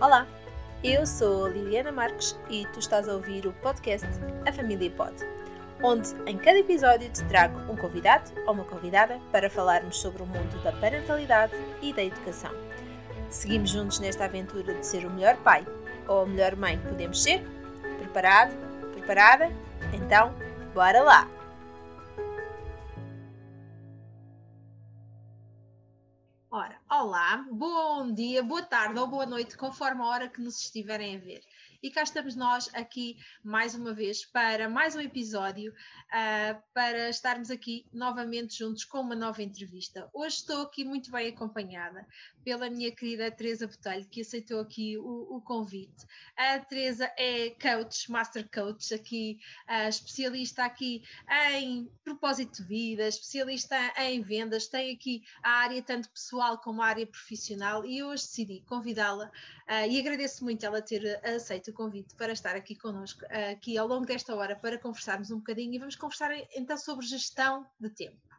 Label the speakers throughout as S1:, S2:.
S1: Olá, eu sou Liliana Marques e tu estás a ouvir o podcast A Família Pod, onde em cada episódio te trago um convidado ou uma convidada para falarmos sobre o mundo da parentalidade e da educação. Seguimos juntos nesta aventura de ser o melhor pai ou a melhor mãe que podemos ser? Preparado? Preparada? Então, bora lá! Olá, bom dia, boa tarde ou boa noite, conforme a hora que nos estiverem a ver. E cá estamos nós aqui mais uma vez para mais um episódio, uh, para estarmos aqui novamente juntos com uma nova entrevista. Hoje estou aqui muito bem acompanhada pela minha querida Teresa Botelho, que aceitou aqui o, o convite. A Teresa é coach, master coach, aqui, uh, especialista aqui em propósito de vida, especialista em vendas, tem aqui a área tanto pessoal como a área profissional e hoje decidi convidá-la uh, e agradeço muito ela ter aceito o convite para estar aqui connosco, aqui ao longo desta hora, para conversarmos um bocadinho e vamos conversar então sobre gestão de tempo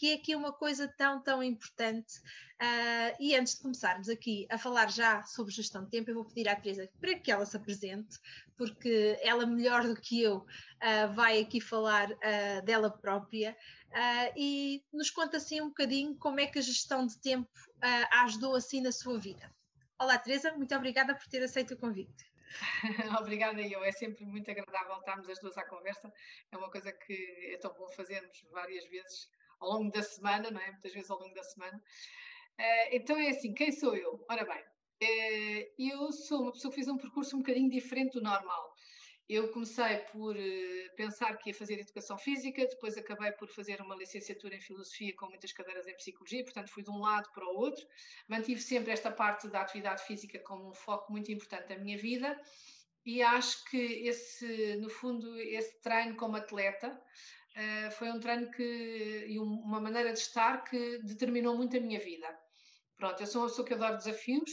S1: que é aqui uma coisa tão, tão importante. Uh, e antes de começarmos aqui a falar já sobre gestão de tempo, eu vou pedir à Teresa para que ela se apresente, porque ela, melhor do que eu, uh, vai aqui falar uh, dela própria e nos conta assim um bocadinho como é que a gestão de tempo ajudou assim na sua vida. Olá, Teresa, muito obrigada por ter aceito o convite.
S2: Obrigada, eu. É sempre muito agradável estarmos as duas à conversa. É uma coisa que é tão bom fazermos várias vezes ao longo da semana, não é? Muitas vezes ao longo da semana. Uh, então é assim, quem sou eu? Ora bem, uh, eu sou uma pessoa que fez um percurso um bocadinho diferente do normal. Eu comecei por uh, pensar que ia fazer educação física, depois acabei por fazer uma licenciatura em filosofia com muitas cadeiras em psicologia, portanto fui de um lado para o outro. Mantive sempre esta parte da atividade física como um foco muito importante da minha vida e acho que esse, no fundo, esse treino como atleta uh, foi um treino que, e uma maneira de estar que determinou muito a minha vida. Pronto, eu sou uma pessoa que adoro desafios,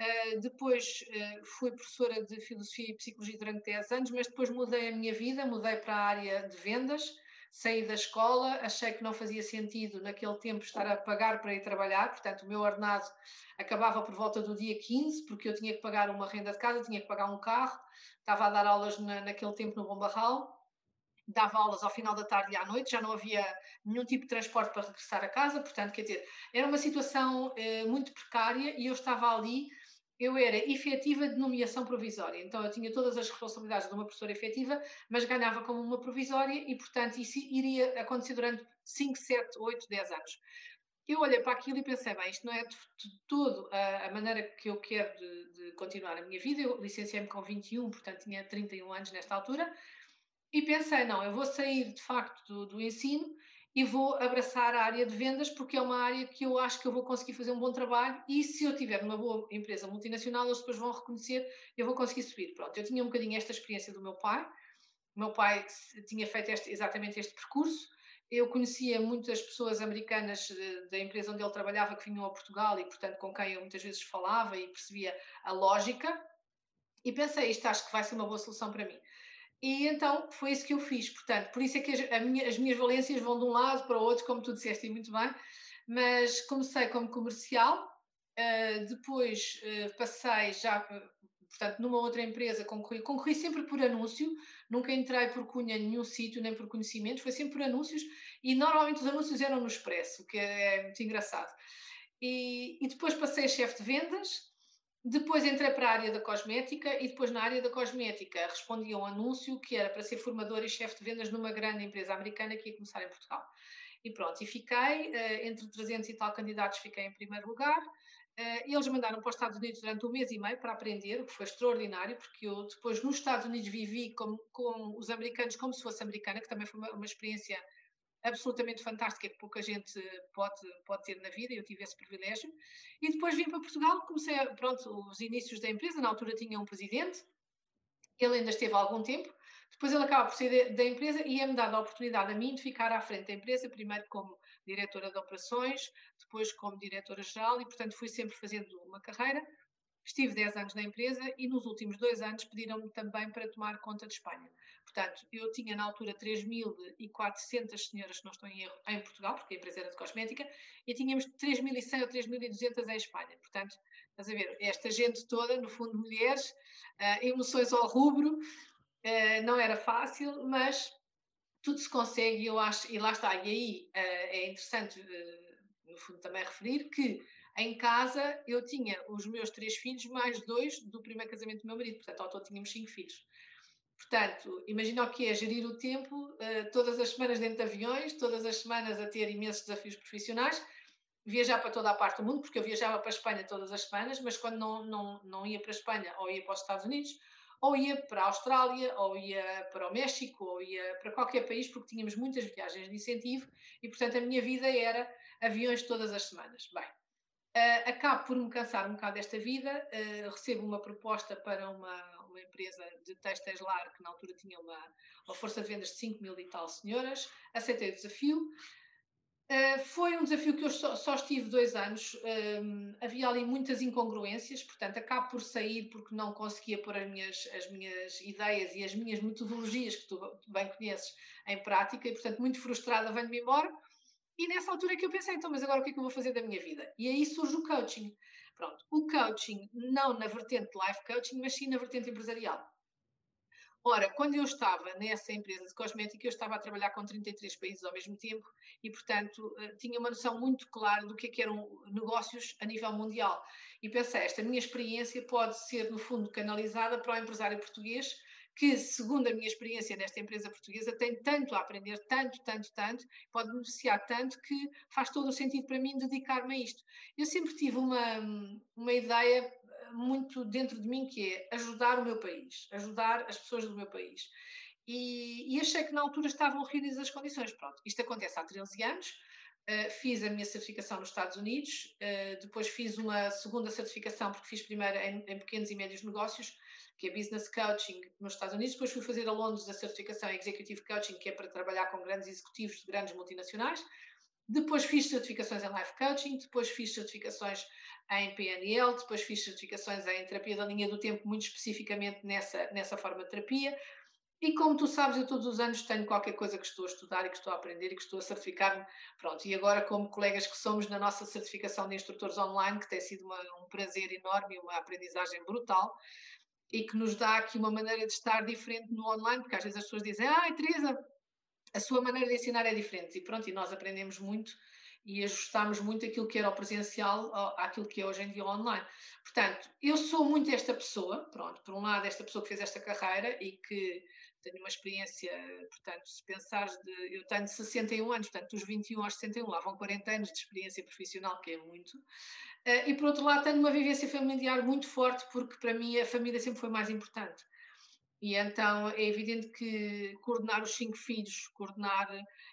S2: Uh, depois uh, fui professora de Filosofia e Psicologia durante 10 anos, mas depois mudei a minha vida, mudei para a área de vendas, saí da escola, achei que não fazia sentido naquele tempo estar a pagar para ir trabalhar, portanto o meu ordenado acabava por volta do dia 15, porque eu tinha que pagar uma renda de casa, tinha que pagar um carro, estava a dar aulas na, naquele tempo no Bombarral, dava aulas ao final da tarde e à noite, já não havia nenhum tipo de transporte para regressar a casa, portanto, quer dizer, era uma situação eh, muito precária e eu estava ali eu era efetiva de nomeação provisória, então eu tinha todas as responsabilidades de uma professora efetiva, mas ganhava como uma provisória e, portanto, isso iria acontecer durante 5, 7, 8, 10 anos. Eu olhei para aquilo e pensei, bem, isto não é de, de todo a, a, maneira que eu quero de, de continuar a minha vida. Eu licenciei-me com 21, portanto tinha 31 anos nesta altura, e pensei, não, eu vou sair de facto do, do ensino e vou abraçar a área de vendas porque é uma área que eu acho que eu vou conseguir fazer um bom trabalho e se eu tiver uma boa empresa multinacional, eles depois vão reconhecer eu vou conseguir subir. Pronto, eu tinha um bocadinho esta experiência do meu pai. O meu pai tinha feito este, exatamente este percurso. Eu conhecia muitas pessoas americanas eh, da empresa onde ele trabalhava que vinham a Portugal e, portanto, com quem eu muitas vezes falava e percebia a lógica. E pensei, isto acho que vai ser uma boa solução para mim. E então foi isso que eu fiz. Portanto, por isso é que as, minha, as minhas valências vão de um lado para o outro, como tu disseste muito bem. Mas comecei como comercial, uh, depois uh, passei já, portanto, numa outra empresa, concorri, concorri sempre por anúncio, nunca entrei por cunha em nenhum sítio, nem por conhecimento, foi sempre por anúncios, e normalmente os anúncios eram no Expresso, que é muito engraçado. E, e depois passei a chefe de vendas, depois entrei para a área da cosmética e depois na área da cosmética respondi a um anúncio que era para ser formadora e chefe de vendas numa grande empresa americana que ia começar em Portugal. E pronto, e fiquei, uh, entre 300 e tal candidatos, fiquei em primeiro lugar. Uh, eles mandaram para os Estados Unidos durante um mês e meio para aprender, o que foi extraordinário, porque eu depois nos Estados Unidos vivi com, com os americanos como se fosse americana, que também foi uma, uma experiência absolutamente fantástica que pouca gente pode, pode ter na vida, eu tive esse privilégio. E depois vim para Portugal, comecei, pronto, os inícios da empresa, na altura tinha um presidente, ele ainda esteve há algum tempo, depois ele acaba por sair da empresa e é-me dado a oportunidade a mim de ficar à frente da empresa, primeiro como diretora de operações, depois como diretora-geral e, portanto, fui sempre fazendo uma carreira. Estive 10 anos na empresa e nos últimos dois anos pediram-me também para tomar conta de Espanha. Portanto, eu tinha na altura 3.400 senhoras, se não estou em erro, em Portugal, porque a empresa era de cosmética, e tínhamos 3.100 ou 3.200 em Espanha. Portanto, estás a ver, esta gente toda, no fundo, mulheres, uh, emoções ao rubro, uh, não era fácil, mas tudo se consegue, eu acho, e lá está. E aí uh, é interessante, no fundo, também referir que em casa eu tinha os meus três filhos mais dois do primeiro casamento do meu marido, portanto, ao todo tínhamos cinco filhos. Portanto, imagina o que é gerir o tempo, uh, todas as semanas dentro de aviões, todas as semanas a ter imensos desafios profissionais, viajar para toda a parte do mundo, porque eu viajava para a Espanha todas as semanas, mas quando não, não, não ia para a Espanha, ou ia para os Estados Unidos, ou ia para a Austrália, ou ia para o México, ou ia para qualquer país, porque tínhamos muitas viagens de incentivo e, portanto, a minha vida era aviões todas as semanas. Bem, uh, acabo por me cansar um bocado desta vida, uh, recebo uma proposta para uma, uma empresa de textos lar que na altura tinha uma, uma força de vendas de 5 mil e tal senhoras, aceitei o desafio. Uh, foi um desafio que eu só, só estive dois anos. Um, havia ali muitas incongruências, portanto, acabo por sair porque não conseguia pôr as minhas, as minhas ideias e as minhas metodologias, que tu bem conheces, em prática, e, portanto, muito frustrada, venho-me embora. E nessa altura que eu pensei, então, mas agora o que é que eu vou fazer da minha vida? E aí surge o coaching. Pronto, o coaching, não na vertente life coaching, mas sim na vertente empresarial. Ora, quando eu estava nessa empresa de cosmética, eu estava a trabalhar com 33 países ao mesmo tempo e, portanto, eh, tinha uma noção muito clara do que, é que eram negócios a nível mundial. E pensei, esta minha experiência pode ser, no fundo, canalizada para o empresário português que, segundo a minha experiência nesta empresa portuguesa, tem tanto a aprender, tanto, tanto, tanto, pode beneficiar tanto que faz todo o sentido para mim dedicar-me a isto. Eu sempre tive uma, uma ideia eh, muito dentro de mim que é ajudar o meu país, ajudar as pessoas do meu país. E, e achei que na altura estavam reunidas as condições. Pronto, isto acontece há 13 anos. Uh, fiz a minha certificação nos Estados Unidos, uh, depois fiz uma segunda certificação, porque fiz primeiro em, em pequenos e médios negócios, que é Business Coaching nos Estados Unidos. Depois fui fazer a Londres a certificação Executive Coaching, que é para trabalhar com grandes executivos de grandes multinacionais. Depois fiz certificações em Life Coaching, depois fiz certificações em PNL, depois fiz certificações em terapia da linha do tempo, muito especificamente nessa, nessa forma de terapia. E como tu sabes, eu todos os anos tenho qualquer coisa que estou a estudar e que estou a aprender e que estou a certificar-me. Pronto, e agora, como colegas que somos na nossa certificação de instrutores online, que tem sido uma, um prazer enorme e uma aprendizagem brutal, e que nos dá aqui uma maneira de estar diferente no online, porque às vezes as pessoas dizem, ah, Teresa, a sua maneira de ensinar é diferente. E pronto, e nós aprendemos muito e ajustamos muito aquilo que era o presencial àquilo que é hoje em dia online. Portanto, eu sou muito esta pessoa, pronto, por um lado, esta pessoa que fez esta carreira e que tenho uma experiência, portanto, se pensares de. Eu tenho 61 anos, portanto, dos 21 aos 61, lá vão 40 anos de experiência profissional, que é muito. Uh, e por outro lado, tenho uma vivência familiar muito forte, porque para mim a família sempre foi mais importante. E então é evidente que coordenar os cinco filhos, coordenar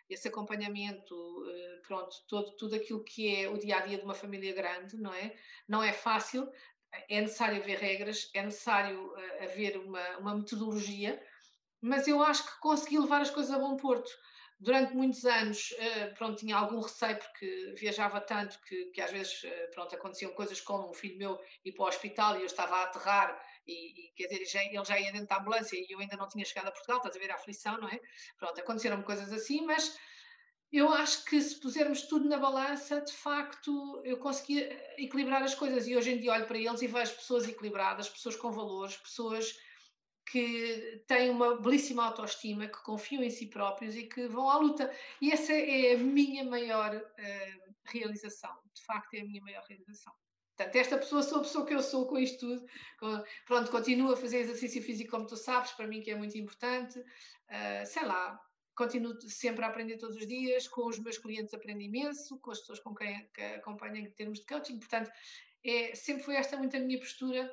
S2: esse acompanhamento, uh, pronto, todo, tudo aquilo que é o dia a dia de uma família grande, não é? Não é fácil, é necessário haver regras, é necessário uh, haver uma, uma metodologia, mas eu acho que consegui levar as coisas a bom porto durante muitos anos, uh, pronto, tinha algum receio porque viajava tanto que, que às vezes, uh, pronto, aconteciam coisas como um filho meu ir para o hospital e eu estava a aterrar e, e quer dizer, já, ele já ia dentro da ambulância e eu ainda não tinha chegado a Portugal, estás a ver a aflição, não é? Pronto, aconteceram coisas assim, mas eu acho que se pusermos tudo na balança, de facto, eu consegui equilibrar as coisas e hoje em dia olho para eles e vejo pessoas equilibradas, pessoas com valores, pessoas que têm uma belíssima autoestima, que confiam em si próprios e que vão à luta. E essa é a minha maior uh, realização. De facto, é a minha maior realização. Portanto, esta pessoa sou a pessoa que eu sou com isto tudo. Pronto, continuo a fazer exercício físico como tu sabes, para mim que é muito importante. Uh, sei lá, continuo sempre a aprender todos os dias, com os meus clientes aprendo imenso, com as pessoas com quem que acompanho em termos de coaching. Portanto, é, sempre foi esta muito a minha postura.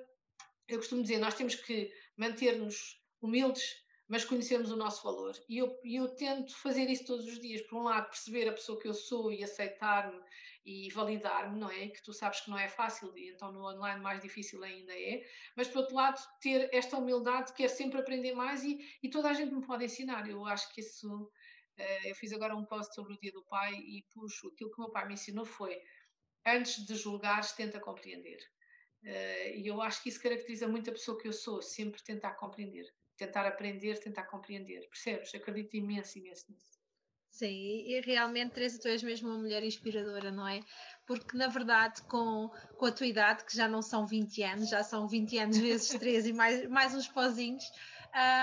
S2: Eu costumo dizer, nós temos que manter-nos humildes, mas conhecermos o nosso valor. E eu, eu tento fazer isso todos os dias. Por um lado, perceber a pessoa que eu sou e aceitar-me e validar-me, não é? Que tu sabes que não é fácil e então no online mais difícil ainda é. Mas por outro lado, ter esta humildade, quer sempre aprender mais e, e toda a gente me pode ensinar. Eu acho que isso. Uh, eu fiz agora um post sobre o Dia do Pai e puxo aquilo que o meu pai me ensinou foi antes de julgares, tenta compreender. Uh, e eu acho que isso caracteriza muito a pessoa que eu sou, sempre tentar compreender, tentar aprender, tentar compreender, percebes? Acredito imenso, imenso nisso.
S1: Sim, e realmente, Teresa, tu és mesmo uma mulher inspiradora, não é? Porque, na verdade, com, com a tua idade, que já não são 20 anos, já são 20 anos vezes 3 e mais, mais uns pozinhos,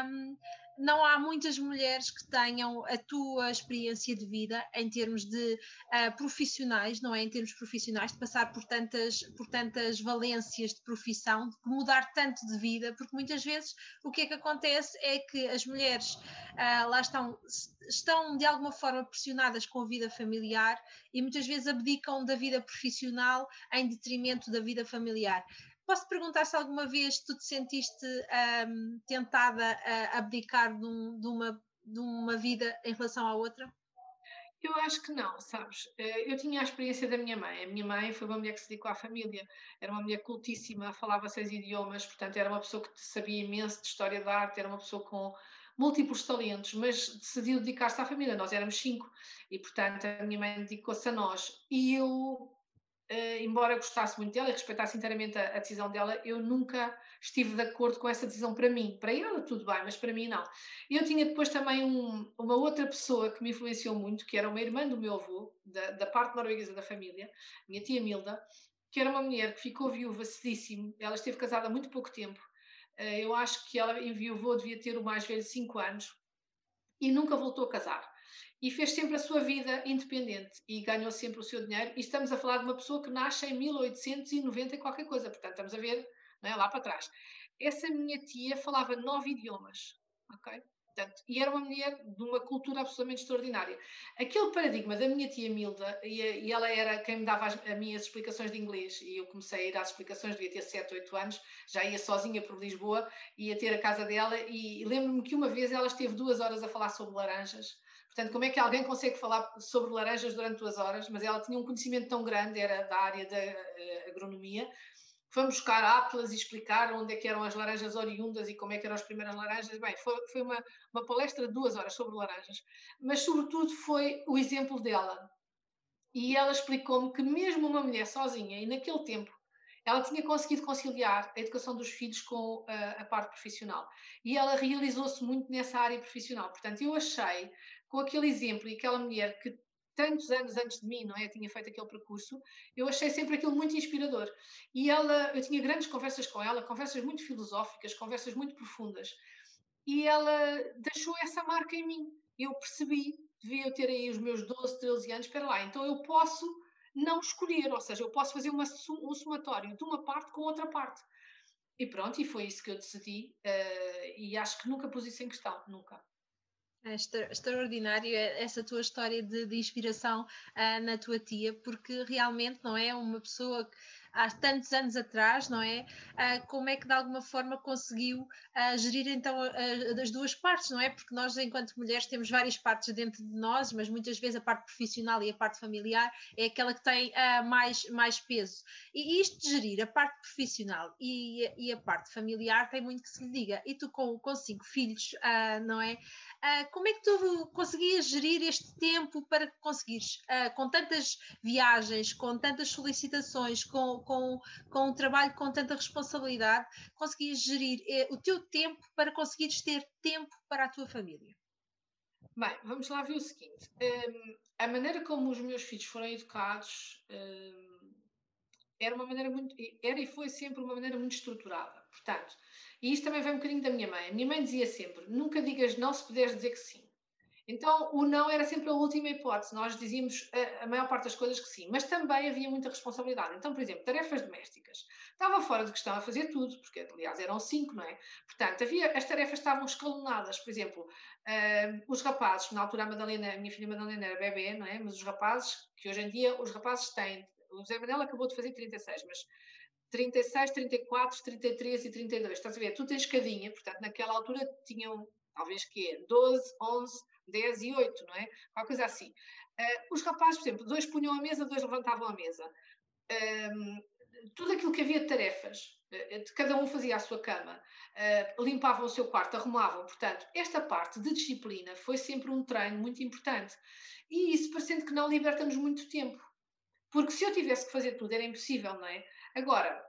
S1: um, não há muitas mulheres que tenham a tua experiência de vida em termos de uh, profissionais, não é? Em termos profissionais, de passar por tantas, por tantas valências de profissão, de mudar tanto de vida, porque muitas vezes o que é que acontece é que as mulheres uh, lá estão, estão de alguma forma pressionadas com a vida familiar e muitas vezes abdicam da vida profissional em detrimento da vida familiar. Posso perguntar se alguma vez tu te sentiste um, tentada a abdicar de, um, de, uma, de uma vida em relação à outra?
S2: Eu acho que não, sabes? Eh, eu tinha a experiência da minha mãe. A minha mãe foi uma mulher que se dedicou à família. Era uma mulher cultíssima, falava seis idiomas, portanto, era uma pessoa que sabia imenso de história da arte, era uma pessoa com múltiplos talentos, mas decidiu dedicar-se à família. Nós éramos cinco e, portanto, a minha mãe dedicou-se a nós. E eu Uh, embora gostasse muito dela e respeitasse inteiramente a, a, decisão dela, eu nunca estive de acordo com essa decisão para mim. Para ela, tudo bem, mas para mim, não. Eu tinha depois também um, uma outra pessoa que me influenciou muito, que era uma irmã do meu avô, da, da parte norueguesa da família, minha tia Milda, que era uma mulher que ficou viúva cedíssimo. Ela esteve casada há muito pouco tempo. Uh, eu acho que ela enviou, devia ter o mais velho 5 anos e nunca voltou a casar e fez sempre a sua vida independente e ganhou sempre o seu dinheiro. E estamos a falar de uma pessoa que nasce em 1890 e qualquer coisa, portanto, estamos a ver é, lá para trás. Essa minha tia falava nove idiomas, ok? Portanto, e era uma mulher de uma cultura absolutamente extraordinária. Aquele paradigma da minha tia Milda, e, e ela era quem me dava as, as, minhas explicações de inglês, e eu comecei a ir às explicações, devia ter 7, 8 anos, já ia sozinha por Lisboa, ia ter a casa dela, e, e lembro-me que uma vez ela esteve duas horas a falar sobre laranjas, Portanto, como é que alguém consegue falar sobre laranjas durante duas horas? Mas ela tinha um conhecimento tão grande, era da área da uh, agronomia. Fomos buscar atlas e explicar onde é que eram as laranjas oriundas e como é que eram as primeiras laranjas. Bem, foi, foi uma, uma palestra de duas horas sobre laranjas. Mas, sobretudo, foi o exemplo dela. E ela explicou-me que mesmo uma mulher sozinha, e naquele tempo, ela tinha conseguido conciliar a educação dos filhos com a, eh, a parte profissional. E ela realizou-se muito nessa área profissional. Portanto, eu achei com aquele exemplo e aquela mulher que tantos anos antes de mim, não é, tinha feito aquele percurso, eu achei sempre aquilo muito inspirador. E ela, eu tinha grandes conversas com ela, conversas muito filosóficas, conversas muito profundas. E ela deixou essa marca em mim. Eu percebi, devia eu ter aí os meus 12, 13 anos, espera lá, então eu posso não escolher, ou seja, eu posso fazer uma, um somatório de uma parte com outra parte. E pronto, e foi isso que eu decidi, uh, e acho que nunca pus isso em questão, nunca.
S1: É extraordinário essa tua história de, de inspiração uh, na tua tia, porque realmente não é uma pessoa que há tantos anos atrás, não é? Uh, como é que de alguma forma conseguiu uh, gerir então as duas partes, não é? Porque nós, enquanto mulheres, temos várias partes dentro de nós, mas muitas vezes a parte profissional e a parte familiar é aquela que tem mais, mais peso. E isto de gerir a parte profissional e, e a parte familiar tem muito que se lhe diga. E tu, com, com cinco filhos, não é? Como é que tu conseguias gerir este tempo para conseguires, com tantas viagens, com tantas solicitações, com com, com um trabalho com tanta responsabilidade, conseguias gerir eh, o teu tempo para conseguires ter tempo para a tua família?
S2: Bem, vamos lá ver o seguinte: um, a maneira como os meus filhos foram educados um, era uma maneira muito. Era e foi sempre uma maneira muito estruturada. Portanto, e isto também vem um bocadinho da minha mãe. A minha mãe dizia sempre: nunca digas não se puderes dizer que sim. Então, o não era sempre a última hipótese. Nós dizíamos a, a, maior parte das coisas que sim, mas também havia muita responsabilidade. Então, por exemplo, tarefas domésticas. Estava fora de questão a fazer tudo, porque, aliás, eram cinco, não é? Portanto, havia, as tarefas estavam escalonadas. Por exemplo, uh, os rapazes, na altura a Madalena, a minha filha Madalena era bebê, não é? Mas os rapazes, que hoje em dia os rapazes têm. O José Manel acabou de fazer 36, mas 36, 34, 33 e 32. Estás a ver? Tu tens escadinha, portanto, naquela altura tinham talvez que 12, 11, 10 e 8, não é? Qualquer coisa assim. Uh, os rapazes, por exemplo, dois punham a mesa, dois levantavam a mesa. Um, tudo aquilo que havia de tarefas, de cada um fazia a sua cama, uh, limpavam o seu quarto, arrumavam. Portanto, esta parte de disciplina foi sempre um treino muito importante. E isso, parecendo que não, liberta-nos muito tempo. Porque se eu tivesse que fazer tudo, era impossível, não é? Agora,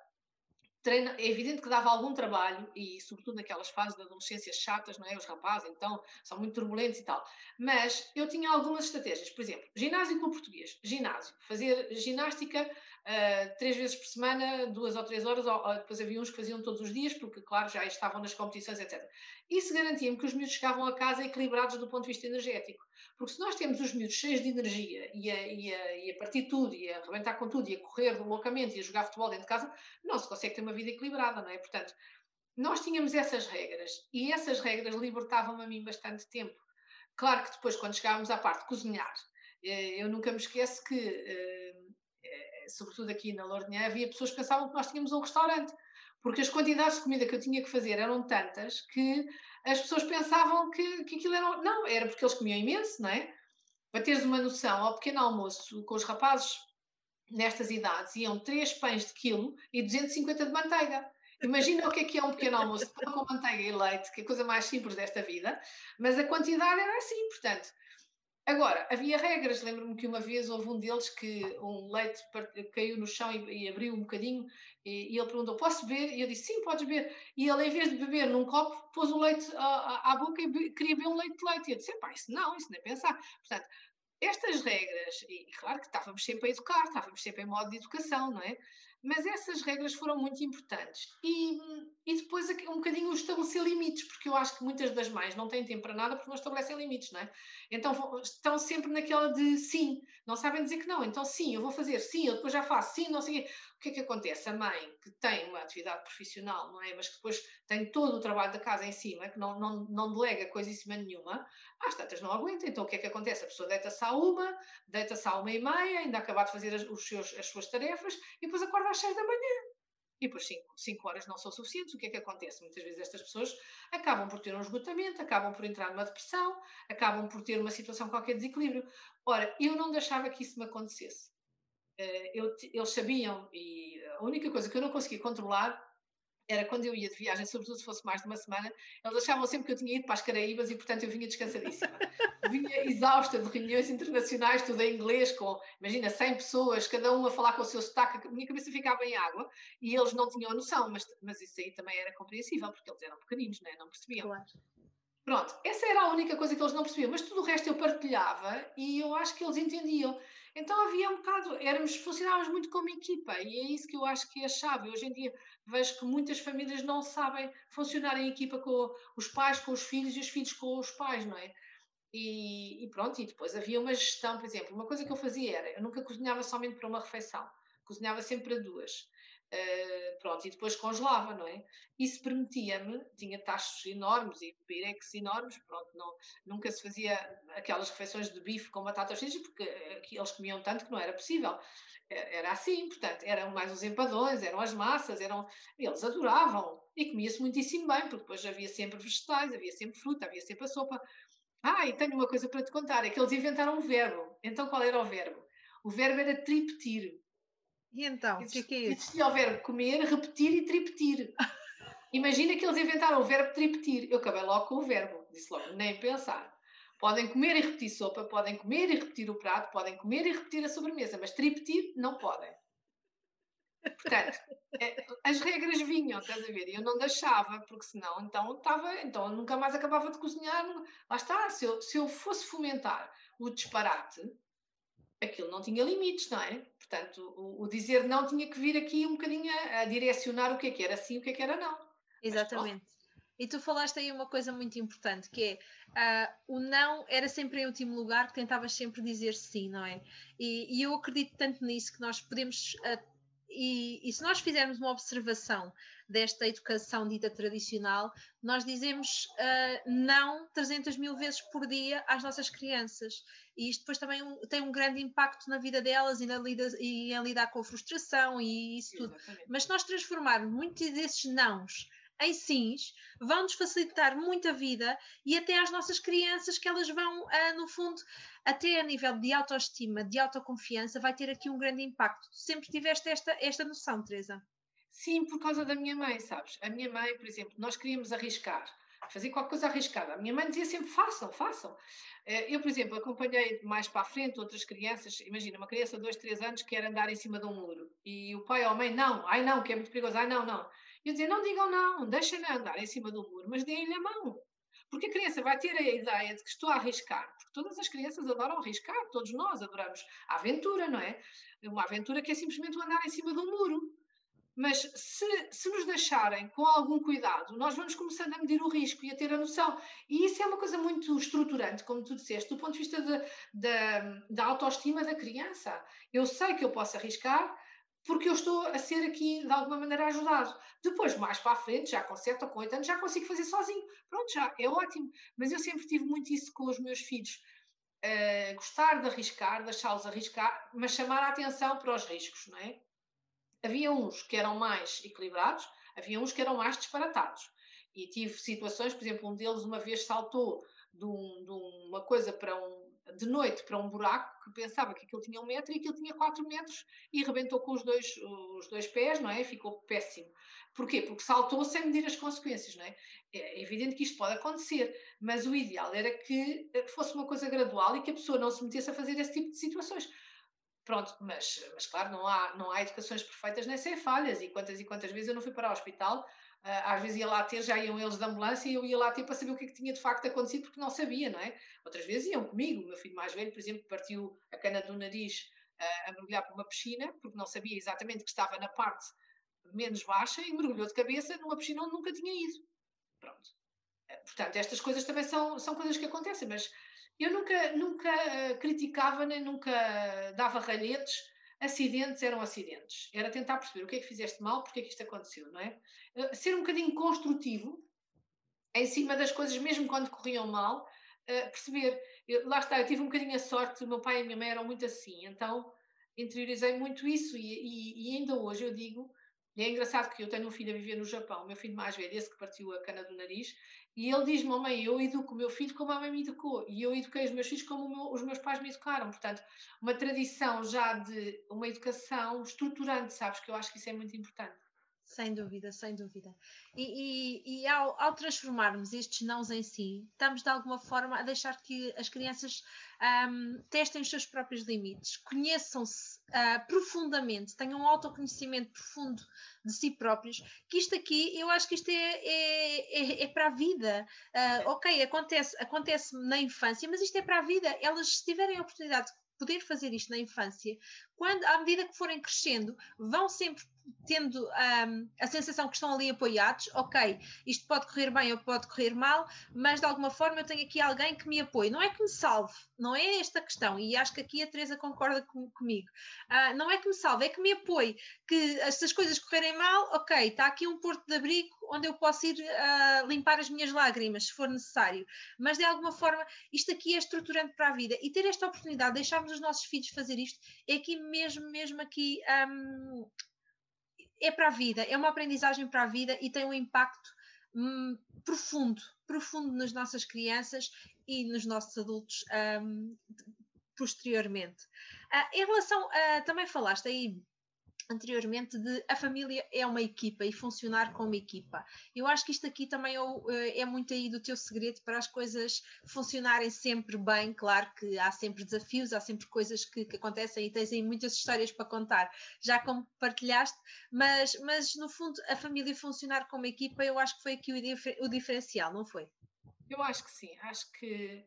S2: treino, é evidente que dava algum trabalho, e sobretudo naquelas fases da adolescência chatas, não é? Os rapazes, então, são muito turbulentos e tal. Mas eu tinha algumas estratégias. Por exemplo, ginásio com português. Ginásio. Fazer ginástica uh, três vezes por semana, duas ou três horas, ou, ou, depois havia uns que faziam todos os dias, porque, claro, já estavam nas competições, etc. Isso garantia-me que os miúdos chegavam a casa equilibrados do ponto de vista energético. Porque se nós temos os miúdos cheios de energia e a, e a, e a partir tudo, e a arrebentar com tudo, e a correr loucamente, e a jogar futebol dentro de casa, não se consegue ter uma vida equilibrada, não é? Portanto, nós tínhamos essas regras, e essas regras libertavam-me a mim bastante tempo. Claro que depois, quando chegávamos à parte de cozinhar, eh, eu nunca me esqueço que, eh, eh, sobretudo aqui na Lourinhã, havia pessoas que pensavam que nós tínhamos um restaurante, porque as quantidades de comida que eu tinha que fazer eram tantas que as pessoas pensavam que, que aquilo era. Não, era porque eles comiam imenso, não é? Para teres uma noção, ao pequeno almoço, com os rapazes nestas idades, iam 3 pães de quilo e 250 de manteiga. Imagina o que é que é um pequeno almoço pão com manteiga e leite, que é a coisa mais simples desta vida, mas a quantidade era assim, portanto. Agora, havia regras, lembro-me que uma vez houve um deles que um leite caiu no chão e, e abriu um bocadinho e, e, ele perguntou: Posso beber? E eu disse: Sim, podes beber. E ele, em vez de beber num copo, pôs o leite à, à boca e queria beber um leite de leite. E eu disse: Pá, isso não, isso nem pensar. Portanto, estas regras, e claro que estávamos sempre a educar, estávamos sempre em modo de educação, não é? Mas essas regras foram muito importantes. E, e depois um bocadinho estabelecer limites, porque eu acho que muitas das mães não têm tempo para nada porque não estabelecem limites, não é? Então estão sempre naquela de sim, não sabem dizer que não. Então sim, eu vou fazer, sim, eu depois já faço, sim, não sei o quê. O que é que acontece? A mãe que tem uma atividade profissional, não é? Mas que depois tem todo o trabalho da casa em cima, que não, não, não delega coisíssima nenhuma, às tantas não aguenta. Então o que é que acontece? A pessoa deita-se à uma, deita-se à uma e meia, ainda acabar de fazer as, os seus, as suas tarefas e depois acorda às seis da manhã. E depois 5 horas não são suficientes. O que é que acontece? Muitas vezes estas pessoas acabam por ter um esgotamento, acabam por entrar numa depressão, acabam por ter uma situação qualquer desequilíbrio. Ora, eu não deixava que isso me acontecesse. Eh, eu, eles sabiam, e a única coisa que eu não conseguia controlar era quando eu ia de viagem, sobretudo se fosse mais de uma semana, eles achavam sempre que eu tinha ido para as Caraíbas e, portanto, eu vinha descansadíssima. vinha exausta de reuniões internacionais, tudo em inglês, com, imagina, 100 pessoas, cada um a falar com o seu sotaque, a minha cabeça ficava em água e eles não tinham noção, mas, mas isso aí também era compreensível, porque eles eram pequeninos, né? não percebiam. Claro. Pronto, essa era a única coisa que eles não percebiam, mas tudo o resto eu partilhava e eu acho que eles entendiam. Então havia um bocado, éramos, funcionávamos muito como equipa e é isso que eu acho que é a chave. Hoje em dia vejo que muitas famílias não sabem funcionar em equipa com os pais, com os filhos e os filhos com os pais, não é? E, e, pronto, e depois havia uma gestão, por exemplo, uma coisa que eu fazia era, eu nunca cozinhava somente para uma refeição, cozinhava sempre para duas. Uh, pronto, e depois congelava, não é? Isso permitia-me, tinha tachos enormes e pirex enormes, pronto, não, nunca se fazia aquelas refeições de bife com batatas fritas, porque eles comiam tanto que não era possível. Era assim, portanto, eram mais os empadões, eram as massas, eram, eles adoravam e comia-se muitíssimo bem, porque depois havia sempre vegetais, havia sempre fruta, havia sempre a sopa. Ah, e tenho uma coisa para te contar, é que eles inventaram um verbo. Então qual era o verbo? O verbo era tripetir.
S1: E então, o que é que é isso?
S2: Existia o verbo comer, repetir e tripetir. Imagina que eles inventaram o verbo tripetir. Eu acabei logo com o verbo, disse logo, nem pensar. Podem comer e repetir sopa, podem comer e repetir o prato, podem comer e repetir a sobremesa, mas tripetir não podem. Portanto, é, as regras vinham, estás a ver? E eu não deixava, porque senão então estava, então nunca mais acabava de cozinhar. Lá está, se eu, se eu fosse fomentar o disparate, aquilo não tinha limites, não é? Portanto, o, o, dizer não tinha que vir aqui um bocadinho a, a, direcionar o que é que era sim o que é que era não.
S1: Exatamente. e tu falaste aí uma coisa muito importante, que é uh, o não era sempre em último lugar, que tentavas sempre dizer sim, não é? E, e eu acredito tanto nisso que nós podemos uh, e, e, se nós fizermos uma observação desta educação dita tradicional, nós dizemos uh, não 300 mil vezes por dia às nossas crianças. E isto depois também um, tem um grande impacto na vida delas e, na lida, e em lidar com a frustração e isso tudo. Mas se nós transformarmos muitos desses nãos em sims, vão-nos facilitar muito a vida e até às nossas crianças que elas vão, uh, no fundo, até a nível de autoestima, de autoconfiança, vai ter aqui um grande impacto. Sempre tiveste esta, esta noção, Teresa?
S2: Sim, por causa da minha mãe, sabes? A minha mãe, por exemplo, nós queríamos arriscar. fazer qualquer coisa arriscada. A minha mãe dizia sempre: façam, façam. Eh, eu, por exemplo, acompanhei mais para a frente outras crianças. Imagina, uma criança de 2, 3 anos quer andar em cima de um muro e o pai ou a mãe, não, ai não, que é muito perigoso, ai não, não. Eu dizia: não digam não, deixem-na andar em cima do muro, mas deem-lhe a mão. Porque a criança vai ter a ideia de que estou a arriscar, porque todas as crianças adoram arriscar, todos nós adoramos a aventura, não é? Uma aventura que é simplesmente andar em cima de um muro. Mas se, se nos deixarem com algum cuidado, nós vamos começando a medir o risco e a ter a noção. E isso é uma coisa muito estruturante, como tu disseste, do ponto de vista de, de, da autoestima da criança. Eu sei que eu posso arriscar porque eu estou a ser aqui de alguma maneira ajudado. Depois, mais para a frente, já com 7 ou com 8 anos, já consigo fazer sozinho. Pronto, já é ótimo. Mas eu sempre tive muito isso com os meus filhos. Uh, gostar de arriscar, deixá-los arriscar, mas chamar a atenção para os riscos, não é? Havia uns que eram mais equilibrados, havia uns que eram mais disparatados. E tive situações, por exemplo, um deles uma vez saltou de, um, de uma coisa para um, de noite para um buraco que pensava que aquilo tinha um metro e aquilo tinha quatro metros e rebentou com os dois, os dois pés, não é? Ficou péssimo. Porquê? Porque saltou sem medir as consequências, não é? É evidente que isto pode acontecer, mas o ideal era que eh, fosse uma coisa gradual e que a pessoa não se metesse a fazer esse tipo de situações. Pronto, mas, mas claro, não há, não há educações perfeitas nem sem falhas. E quantas e quantas vezes eu não fui para o hospital, às vezes ia lá ter, já iam eles da ambulância e eu ia lá ter para saber o que, é que tinha de facto acontecido porque não sabia, não é? Outras vezes iam comigo. O meu filho mais velho, por exemplo, partiu a cana do nariz uh, a mergulhar por uma piscina porque não sabia exatamente que estava na parte menos baixa e mergulhou de cabeça numa piscina onde nunca tinha ido. Pronto. Uh, portanto, estas coisas também são, são coisas que acontecem, mas eu nunca, nunca criticava nem nunca dava ralhetes. Acidentes eram acidentes. Era tentar perceber o que é que fizeste mal, porque é que isto aconteceu, não é? Uh, ser um bocadinho construtivo em cima das coisas, mesmo quando corriam mal, uh, perceber. Lá está, eu tive um bocadinho a sorte, o meu pai e a minha mãe eram muito assim, então interiorizei muito isso e, e, e ainda hoje eu digo e é engraçado que eu tenho um filho a viver no Japão, meu filho mais velho, esse que partiu a cana do nariz, e ele diz-me, mãe, eu educo o meu filho como a mãe me educou, e eu eduquei os meus filhos como meu, os meus pais me educaram. Portanto, uma tradição já de uma educação estruturante, sabes? Que eu acho que isso é muito importante.
S1: Sem dúvida, sem dúvida. E, e, e ao, ao, transformarmos estes nãos em si, estamos de alguma forma a deixar que as crianças um, testem os seus próprios limites, conheçam-se uh, profundamente, tenham um autoconhecimento profundo de si próprios, que isto aqui, eu acho que isto é, é, é, é para a vida. Uh, ok, acontece, acontece na infância, mas isto é para a vida. Elas, se tiverem a oportunidade de poder fazer isto na infância, quando, à medida que forem crescendo, vão sempre tendo um, a sensação que estão ali apoiados, ok, isto pode correr bem ou pode correr mal, mas de alguma forma eu tenho aqui alguém que me apoie. Não é que me salve, não é esta questão, e acho que aqui a Teresa concorda com, comigo. Uh, não é que me salve, é que me apoie. Que se as coisas correrem mal, ok, está aqui um porto de abrigo onde eu posso ir uh, limpar as minhas lágrimas, se for necessário. Mas de alguma forma, isto aqui é estruturante para a vida. E ter esta oportunidade de deixarmos os nossos filhos fazer isto, é aqui mesmo, mesmo aqui. Um, é para a vida, é uma aprendizagem para a vida e tem um impacto hum, profundo, profundo nas nossas crianças e nos nossos adultos um, posteriormente. Uh, em relação a, também falaste aí anteriormente de a família é uma equipa e funcionar como equipa. Eu acho que isto aqui também é, é muito aí do teu segredo para as coisas funcionarem sempre bem. Claro que há sempre desafios, há sempre coisas que, que acontecem e tens aí muitas histórias para contar, já como partilhaste, mas, mas no fundo a família funcionar como equipa eu acho que foi aqui o, o diferencial, não foi?
S2: Eu acho que sim, acho que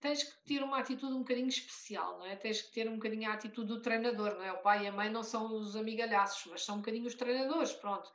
S2: tens que ter uma atitude um bocadinho especial, não é? Tens que ter um bocadinho a atitude do treinador, não é? O pai e a mãe não são os amigalhaços, mas são um bocadinho os treinadores, pronto.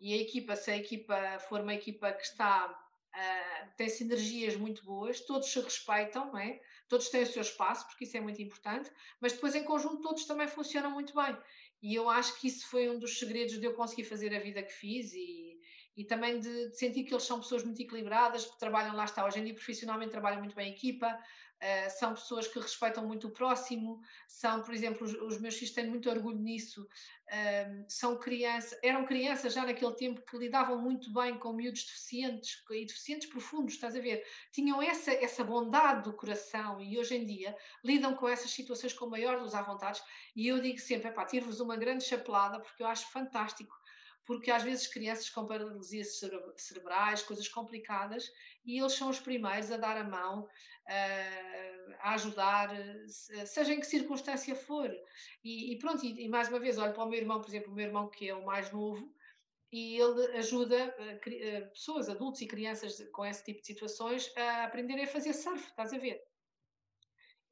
S2: E a equipa, se a equipa for uma equipa que está, uh, tem sinergias muito boas, todos se respeitam, não é? Todos têm o seu espaço, porque isso é muito importante, mas depois em conjunto todos também funcionam muito bem. E eu acho que isso foi um dos segredos de eu conseguir fazer a vida que fiz e, e também de, de, sentir que eles são pessoas muito equilibradas, que trabalham, lá está, hoje em dia profissionalmente trabalham muito bem em equipa, uh, são pessoas que respeitam muito o próximo, são, por exemplo, os, os meus filhos têm muito orgulho nisso, uh, são crianças, eram crianças já naquele tempo que lidavam muito bem com miúdos deficientes, e deficientes profundos, estás a ver? Tinham essa, essa bondade do coração e hoje em dia lidam com essas situações com maior dos à vontade e eu digo sempre, é pá, tiro-vos uma grande chapelada porque eu acho fantástico porque às vezes crianças com paralisias cerebrais, coisas complicadas, e eles são os primeiros a dar a mão, uh, a ajudar, seja em que circunstância for. E, e pronto, e, e, mais uma vez, olho para o meu irmão, por exemplo, o meu irmão que é o mais novo, e ele ajuda uh, pessoas, adultos e crianças com esse tipo de situações a aprenderem a fazer surf, estás a ver?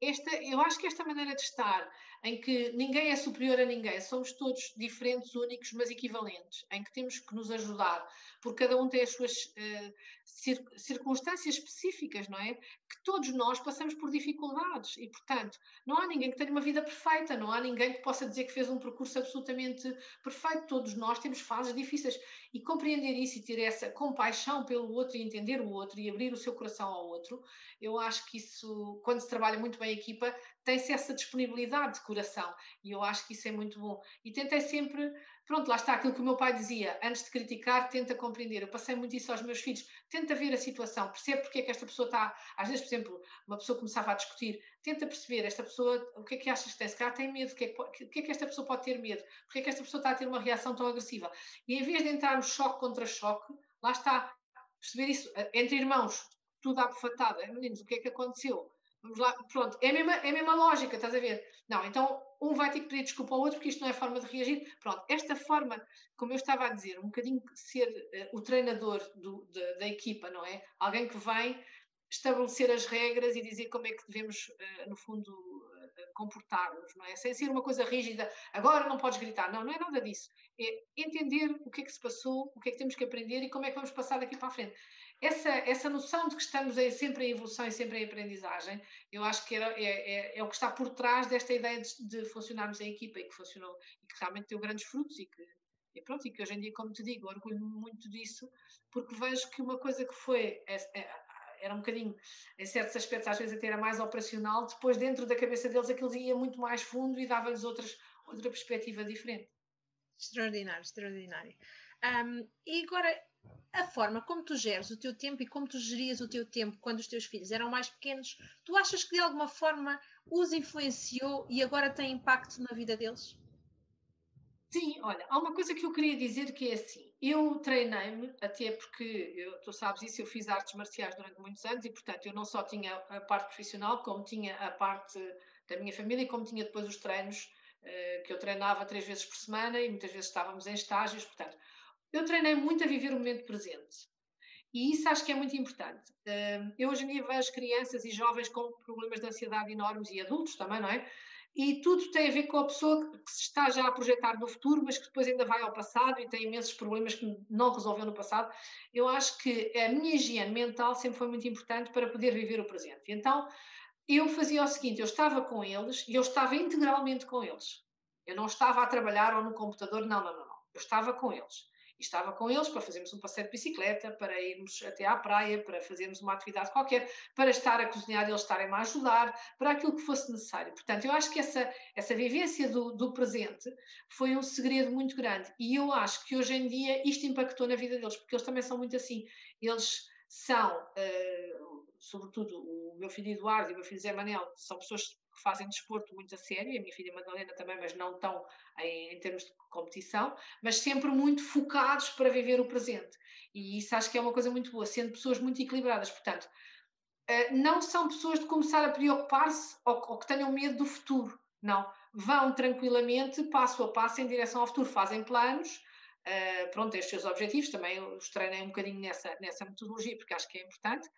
S2: Esta, eu acho que esta maneira de estar em que ninguém é superior a ninguém, somos todos diferentes, únicos, mas equivalentes, em que temos que nos ajudar, porque cada um tem as suas uh, cir circunstâncias específicas, não é? Que todos nós passamos por dificuldades e, portanto, não há ninguém que tenha uma vida perfeita, não há ninguém que possa dizer que fez um percurso absolutamente perfeito. Todos nós temos fases difíceis e compreender isso e ter essa compaixão pelo outro e entender o outro e abrir o seu coração ao outro, eu acho que isso, quando se trabalha muito bem a equipa, tem-se essa disponibilidade de coração e eu acho que isso é muito bom. E tentei sempre, pronto, lá está aquilo que o meu pai dizia, antes de criticar, tenta compreender. Eu passei muito isso aos meus filhos, tenta ver a situação, percebe porque é que esta pessoa está, às vezes, por exemplo, uma pessoa começava a discutir, tenta perceber esta pessoa, o que é que achas que tem, se calhar tem medo, o que, é que, que, é que esta pessoa pode ter medo, porque é que esta pessoa está a ter uma reação tão agressiva. E em vez de entrarmos choque contra choque, lá está, perceber isso, eh, entre irmãos, tudo à bufatada, meninos, o que é que aconteceu? Vamos lá, pronto, é a, mesma, é a mesma lógica, estás a ver? Não, então um vai ter que pedir desculpa ao outro porque isto não é forma de reagir. Pronto, esta forma, como eu estava a dizer, um bocadinho ser uh, o treinador do, de, da equipa, não é? Alguém que vem estabelecer as regras e dizer como é que devemos, uh, no fundo, uh, comportar-nos, não é? Sem ser uma coisa rígida, agora não podes gritar. Não, não é nada disso. É entender o que é que se passou, o que é que temos que aprender e como é que vamos passar daqui para a frente essa, essa noção de que estamos em, sempre em evolução e sempre em aprendizagem, eu acho que era, é, é, é, o que está por trás desta ideia de, de, funcionarmos em equipa e que funcionou e que realmente deu grandes frutos e que, e pronto, e que hoje em dia, como te digo, orgulho-me muito disso, porque vejo que uma coisa que foi, é, é, era um bocadinho, em certos aspectos, às vezes até era mais operacional, depois dentro da cabeça deles aquilo ia muito mais fundo e dava-lhes outra perspectiva diferente.
S1: Extraordinário, extraordinário. Um, e agora, a forma como tu geres o teu tempo e como tu gerias o teu tempo quando os teus filhos eram mais pequenos, tu achas que de alguma forma os influenciou e agora tem impacto na vida deles?
S2: Sim, olha, há uma coisa que eu queria dizer que é assim, eu treinei-me, até porque, eu, tu sabes isso, eu fiz artes marciais durante muitos anos e, portanto, eu não só tinha a parte profissional, como tinha a parte da minha família e como tinha depois os treinos, uh, que eu treinava três vezes por semana e muitas vezes estávamos em estágios, portanto, eu treinei muito a viver o momento presente. E isso acho que é muito importante. Eu hoje em dia vejo crianças e jovens com problemas de ansiedade enormes e adultos também, não é? E tudo tem a ver com a pessoa que se está já a projetar no futuro, mas que depois ainda vai ao passado e tem imensos problemas que não resolveu no passado. Eu acho que a minha higiene mental sempre foi muito importante para poder viver o presente. Então, eu fazia o seguinte: eu estava com eles e eu estava integralmente com eles. Eu não estava a trabalhar ou no computador, não, não, não, não. Eu estava com eles estava com eles para fazermos um passeio de bicicleta, para irmos até à praia, para fazermos uma atividade qualquer, para estar a cozinhar e eles estarem-me a ajudar, para aquilo que fosse necessário. Portanto, eu acho que essa, essa vivência do, do presente foi um segredo muito grande e eu acho que hoje em dia isto impactou na vida deles, porque eles também são muito assim. Eles são, uh, sobretudo o meu filho Eduardo e o meu filho Zé Manel, são pessoas que fazem desporto muito a sério, a minha filha Madalena também, mas não tão em, em, termos de competição, mas sempre muito focados para viver o presente. E isso acho que é uma coisa muito boa, sendo pessoas muito equilibradas. Portanto, uh, não são pessoas de começar a preocupar-se ou, ou que tenham medo do futuro. Não. Vão tranquilamente, passo a passo, em direção ao futuro. Fazem planos, Uh, pronto, os seus objetivos, também os treinei um bocadinho nessa, nessa metodologia, porque acho que é importante,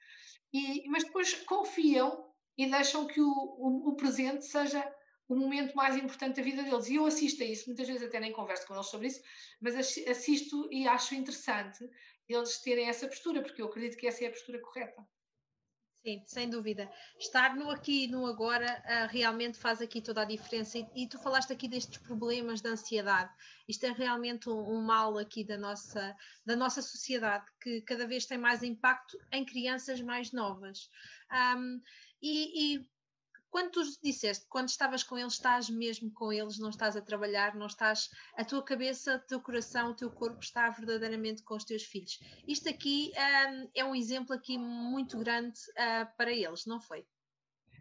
S2: e, mas depois confiam e deixam que o, o, o, presente seja o momento mais importante da vida deles. E eu assisto a isso, muitas vezes até nem converso com eles sobre isso, mas assisto e acho interessante eles terem essa postura, porque eu acredito que essa é a postura correta.
S1: Sim, sem dúvida. Estar no aqui e no agora uh, realmente faz aqui toda a diferença. E, e, tu falaste aqui destes problemas de ansiedade. Isto é realmente um, um, mal aqui da nossa, da nossa sociedade, que cada vez tem mais impacto em crianças mais novas. Um, e, e quando tu disseste, quando estavas com eles, estás mesmo com eles, não estás a trabalhar, não estás, a tua cabeça, o teu coração, o teu corpo está verdadeiramente com os teus filhos. Isto aqui um, é um exemplo aqui muito grande uh, para eles, não foi?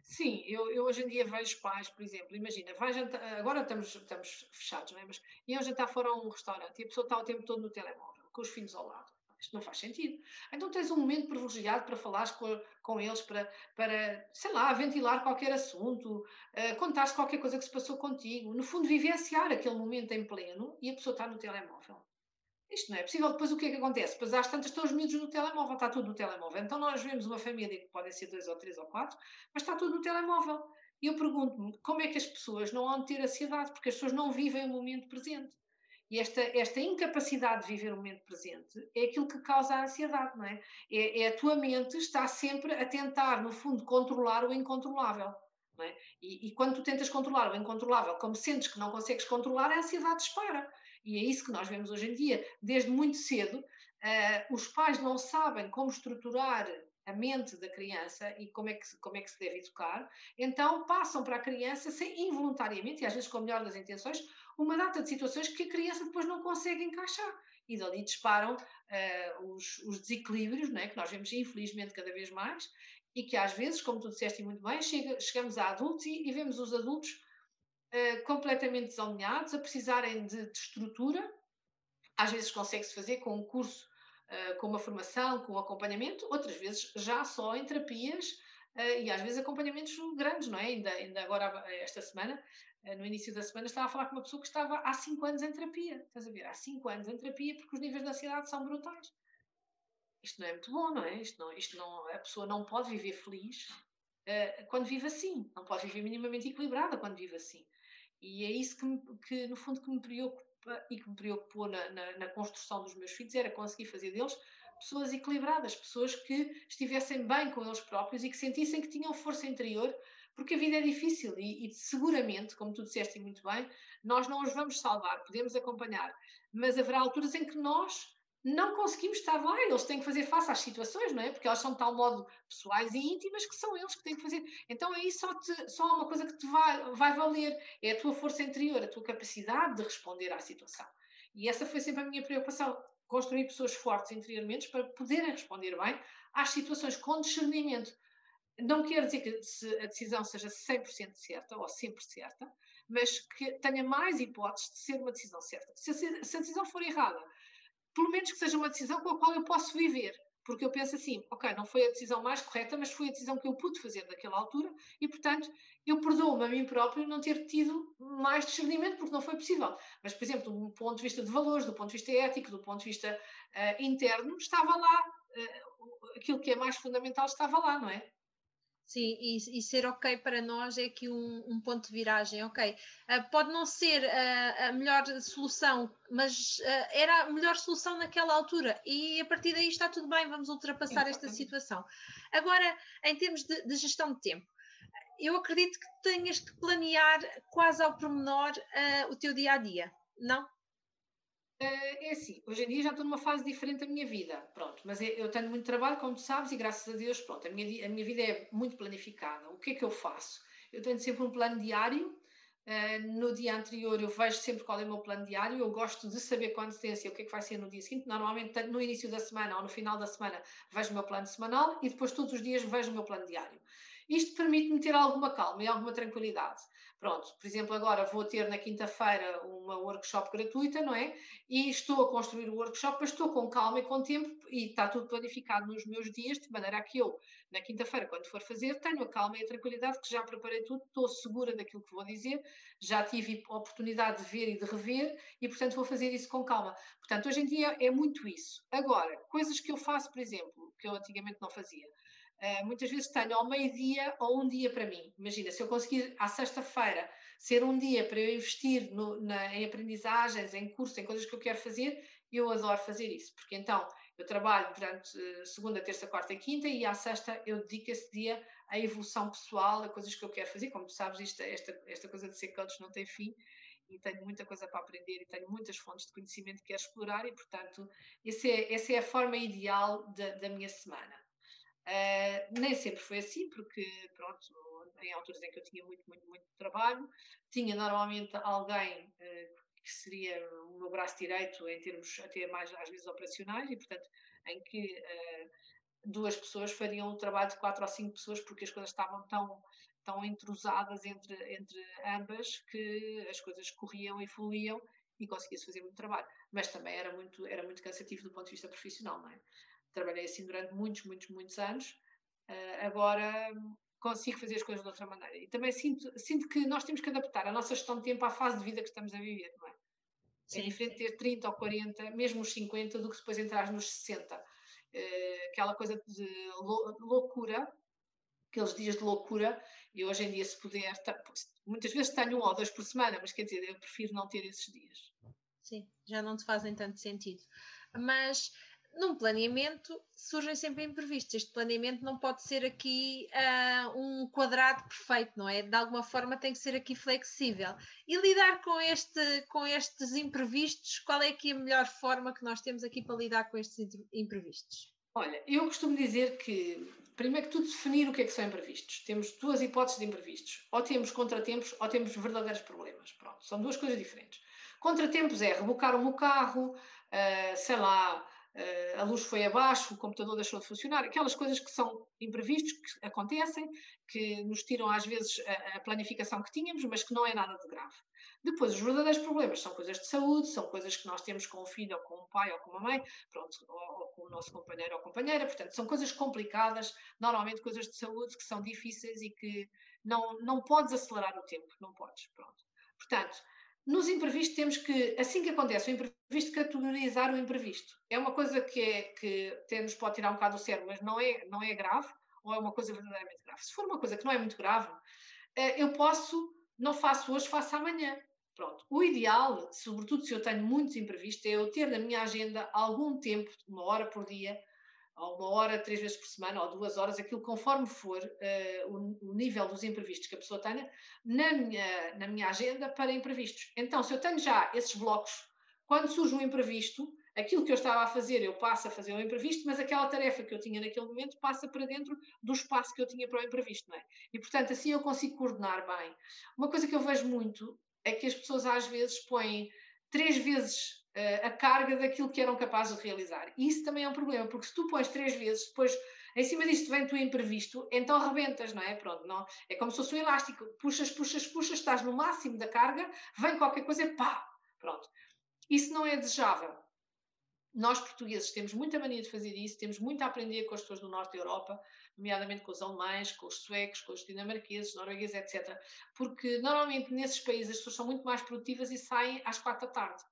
S2: Sim, eu, eu, hoje em dia vejo pais, por exemplo, imagina, vai jantar, agora estamos, estamos fechados, não é? Mas iam jantar fora a um restaurante e a pessoa está o tempo todo no telemóvel, com os filhos ao lado. Isto não faz sentido. Então tens um momento privilegiado para falares com, com eles, para, para, sei lá, ventilar qualquer assunto, uh, contar-se qualquer coisa que se passou contigo. No fundo, vivenciar aquele momento em pleno e a pessoa está no telemóvel. Isto não é possível. Depois o que é que acontece? Depois às tantas estão os miúdos no telemóvel, está tudo no telemóvel. Então nós vemos uma família que podem ser dois ou três ou quatro, mas está tudo no telemóvel. E eu pergunto-me como é que as pessoas não vão ter ansiedade, porque as pessoas não vivem o momento presente. E esta, esta incapacidade de viver o momento presente é aquilo que causa a ansiedade, não é? É, é a tua mente está sempre a tentar, no fundo, controlar o incontrolável. É? E, e, quando tu tentas controlar o incontrolável, como sentes que não consegues controlar, a ansiedade dispara. E é isso que nós vemos hoje em dia. Desde muito cedo, uh, os pais não sabem como estruturar a mente da criança e como é, que, como é que se deve educar, então passam para a criança sem involuntariamente, e às vezes com a melhor das intenções, uma data de situações que a criança depois não consegue encaixar. E dali disparam uh, os, os, desequilíbrios, né, que nós vemos infelizmente cada vez mais, e que às vezes, como tu disseste muito bem, chega, chegamos a adultos e, e, vemos os adultos uh, completamente desalinhados, a precisarem de, de estrutura. Às vezes consegue-se fazer com um curso, uh, com uma formação, com um acompanhamento, outras vezes já só em terapias uh, e às vezes acompanhamentos grandes, não é? Ainda, ainda agora, esta semana, no início da semana, estava a falar com uma pessoa que estava há 5 anos em terapia. Estás a ver? Há 5 anos em terapia porque os níveis de ansiedade são brutais. Isto não é muito bom, não é? Isto não, isto não, a pessoa não pode viver feliz uh, quando vive assim. Não pode viver minimamente equilibrada quando vive assim. E é isso que, que no fundo, que me preocupa e que me preocupou na, na, na construção dos meus filhos, era conseguir fazer deles pessoas equilibradas, pessoas que estivessem bem com eles próprios e que sentissem que tinham força interior porque a vida é difícil e, e, seguramente, como tu disseste muito bem, nós não os vamos salvar, podemos acompanhar, mas haverá alturas em que nós não conseguimos estar lá, eles têm que fazer face às situações, não é? Porque elas são de tal modo pessoais e íntimas que são eles que têm que fazer. Então aí só, te, só há uma coisa que te vai, vai valer, é a tua força interior, a tua capacidade de responder à situação. E essa foi sempre a minha preocupação, construir pessoas fortes interiormente para poderem responder bem às situações com discernimento. Não quer dizer que a decisão seja 100% certa ou sempre certa, mas que tenha mais hipóteses de ser uma decisão certa. Se a, se a decisão for errada, pelo menos que seja uma decisão com a qual eu posso viver. Porque eu penso assim, ok, não foi a decisão mais correta, mas foi a decisão que eu pude fazer naquela altura e, portanto, eu perdoo-me a mim próprio não ter tido mais discernimento, porque não foi possível. Mas, por exemplo, do ponto de vista de valores, do ponto de vista ético, do ponto de vista uh, interno, estava lá, uh, aquilo que é mais fundamental estava lá, não é?
S1: Sim, e, e, ser ok para nós é aqui um, um ponto de viragem, ok. Uh, pode não ser uh, a melhor solução, mas uh, era a melhor solução naquela altura e a partir daí está tudo bem, vamos ultrapassar esta situação. Agora, em termos de, de, gestão de tempo, eu acredito que tenhas que planear quase ao pormenor o teu dia a dia, não?
S2: Eh, é assim, hoje em dia já estou numa fase diferente da minha vida, pronto, mas eu tenho muito trabalho, como tu sabes, e graças a Deus, pronto, a minha, a minha vida é muito planificada. O que é que eu faço? Eu tenho sempre um plano diário, uh, no dia anterior eu vejo sempre qual é o meu plano diário, eu gosto de saber com antecedência o que é que vai ser no dia seguinte, normalmente no início da semana ou no final da semana vejo o meu plano semanal e depois todos os dias vejo o meu plano diário. Isto permite-me ter alguma calma e alguma tranquilidade. Pronto, por exemplo, agora vou ter na quinta-feira uma workshop gratuita, não é? E estou a construir o workshop, mas estou com calma e com tempo e está tudo planificado nos meus dias, de maneira a que eu, na quinta-feira, quando for fazer, tenho a calma e a tranquilidade, que já preparei tudo, estou segura daquilo que vou dizer, já tive a oportunidade de ver e de rever e, portanto, vou fazer isso com calma. Portanto, hoje em dia é muito isso. Agora, coisas que eu faço, por exemplo, que eu antigamente não fazia. Uh, muitas vezes tenho ao meio-dia ou um dia para mim. Imagina, se eu conseguir à sexta-feira ser um dia para eu investir no, na, em aprendizagens, em cursos, em coisas que eu quero fazer, eu adoro fazer isso, porque então eu trabalho durante uh, segunda, terça, quarta e quinta e à sexta eu dedico esse dia à evolução pessoal, a coisas que eu quero fazer. Como tu sabes, isto, esta, esta coisa de ser coach não tem fim e tenho muita coisa para aprender e tenho muitas fontes de conhecimento que quero explorar e, portanto, é, essa é a forma ideal da, da minha semana. Uh, nem sempre foi assim, porque, pronto, em alturas em que eu tinha muito, muito, muito trabalho, tinha normalmente alguém uh, que seria o meu braço direito em termos até mais, às vezes, operacionais, e, portanto, em que uh, duas pessoas fariam o trabalho de quatro ou cinco pessoas, porque as coisas estavam tão tão intrusadas entre, entre ambas que as coisas corriam e fluíam e conseguia-se fazer muito trabalho. Mas também era muito, era muito cansativo do ponto de vista profissional, não é? Trabalhei assim durante muitos, muitos, muitos anos. Uh, agora consigo fazer as coisas de outra maneira. E também sinto, sinto que nós temos que adaptar a nossa gestão de tempo à fase de vida que estamos a viver, não é? é sim, é diferente ter 30 ou 40, mesmo os 50, do que depois entrar nos 60. Uh, eh, aquela coisa de loucura, aqueles dias de loucura, e hoje em dia, se puder, muitas vezes tenho um ou dois por semana, mas quer dizer, eu prefiro não ter esses dias.
S1: Sim, já não te fazem tanto sentido. Mas num planeamento surgem sempre imprevistos. Este planeamento não pode ser aqui uh, um quadrado perfeito, não é? De alguma forma tem que ser aqui flexível. E lidar com, este, com estes imprevistos, qual é aqui a melhor forma que nós temos aqui para lidar com estes imprevistos?
S2: Olha, eu costumo dizer que, primeiro que tudo, definir o que é que são imprevistos. Temos duas hipóteses de imprevistos. Ou temos contratempos ou temos verdadeiros problemas. Pronto, são duas coisas diferentes. Contratempos é rebocar o meu carro, uh, sei lá, a luz foi abaixo, o computador deixou de funcionar, aquelas coisas que são imprevistos, que acontecem, que nos tiram às vezes a, a planificação que tínhamos, mas que não é nada de grave. Depois, os verdadeiros problemas são coisas de saúde, são coisas que nós temos com o filho, ou com o pai, ou com a mãe, pronto, ou, ou, com o nosso companheiro ou companheira, portanto, são coisas complicadas, normalmente coisas de saúde que são difíceis e que não, não podes acelerar o tempo, não podes, pronto. Portanto, nos imprevistos temos que, assim que acontece o imprevisto, categorizar o imprevisto. É uma coisa que, é, que até nos pode tirar um bocado do cérebro, mas não é, não é grave, ou é uma coisa verdadeiramente grave. Se for uma coisa que não é muito grave, eh, eu posso, não faço hoje, faço amanhã. Pronto. O ideal, sobretudo se eu tenho muitos imprevistos, é eu ter na minha agenda algum tempo, uma hora por dia, ou uma hora, três vezes por semana, ou duas horas, aquilo conforme for uh, o, o, nível dos imprevistos que a pessoa tenha, na minha, na minha agenda para imprevistos. Então, se eu tenho já esses blocos, quando surge um imprevisto, aquilo que eu estava a fazer, eu passo a fazer o imprevisto, mas aquela tarefa que eu tinha naquele momento passa para dentro do espaço que eu tinha para o imprevisto, não é? E, portanto, assim eu consigo coordenar bem. Uma coisa que eu vejo muito é que as pessoas às vezes põem três vezes a carga daquilo que eram capazes de realizar. E isso também é um problema, porque se tu pões três vezes, depois em cima disto vem tu imprevisto, então rebentas, não é? Pronto, não, é como se fosse um elástico, puxas, puxas, puxas, estás no máximo da carga, vem qualquer coisa pá, pronto. Isso não é desejável. Nós portugueses temos muita mania de fazer isso, temos muito a aprender com as pessoas do norte da Europa, nomeadamente com os alemães, com os suecos, com os dinamarqueses, noruegueses, etc. Porque normalmente nesses países as pessoas são muito mais produtivas e saem às quatro da tarde.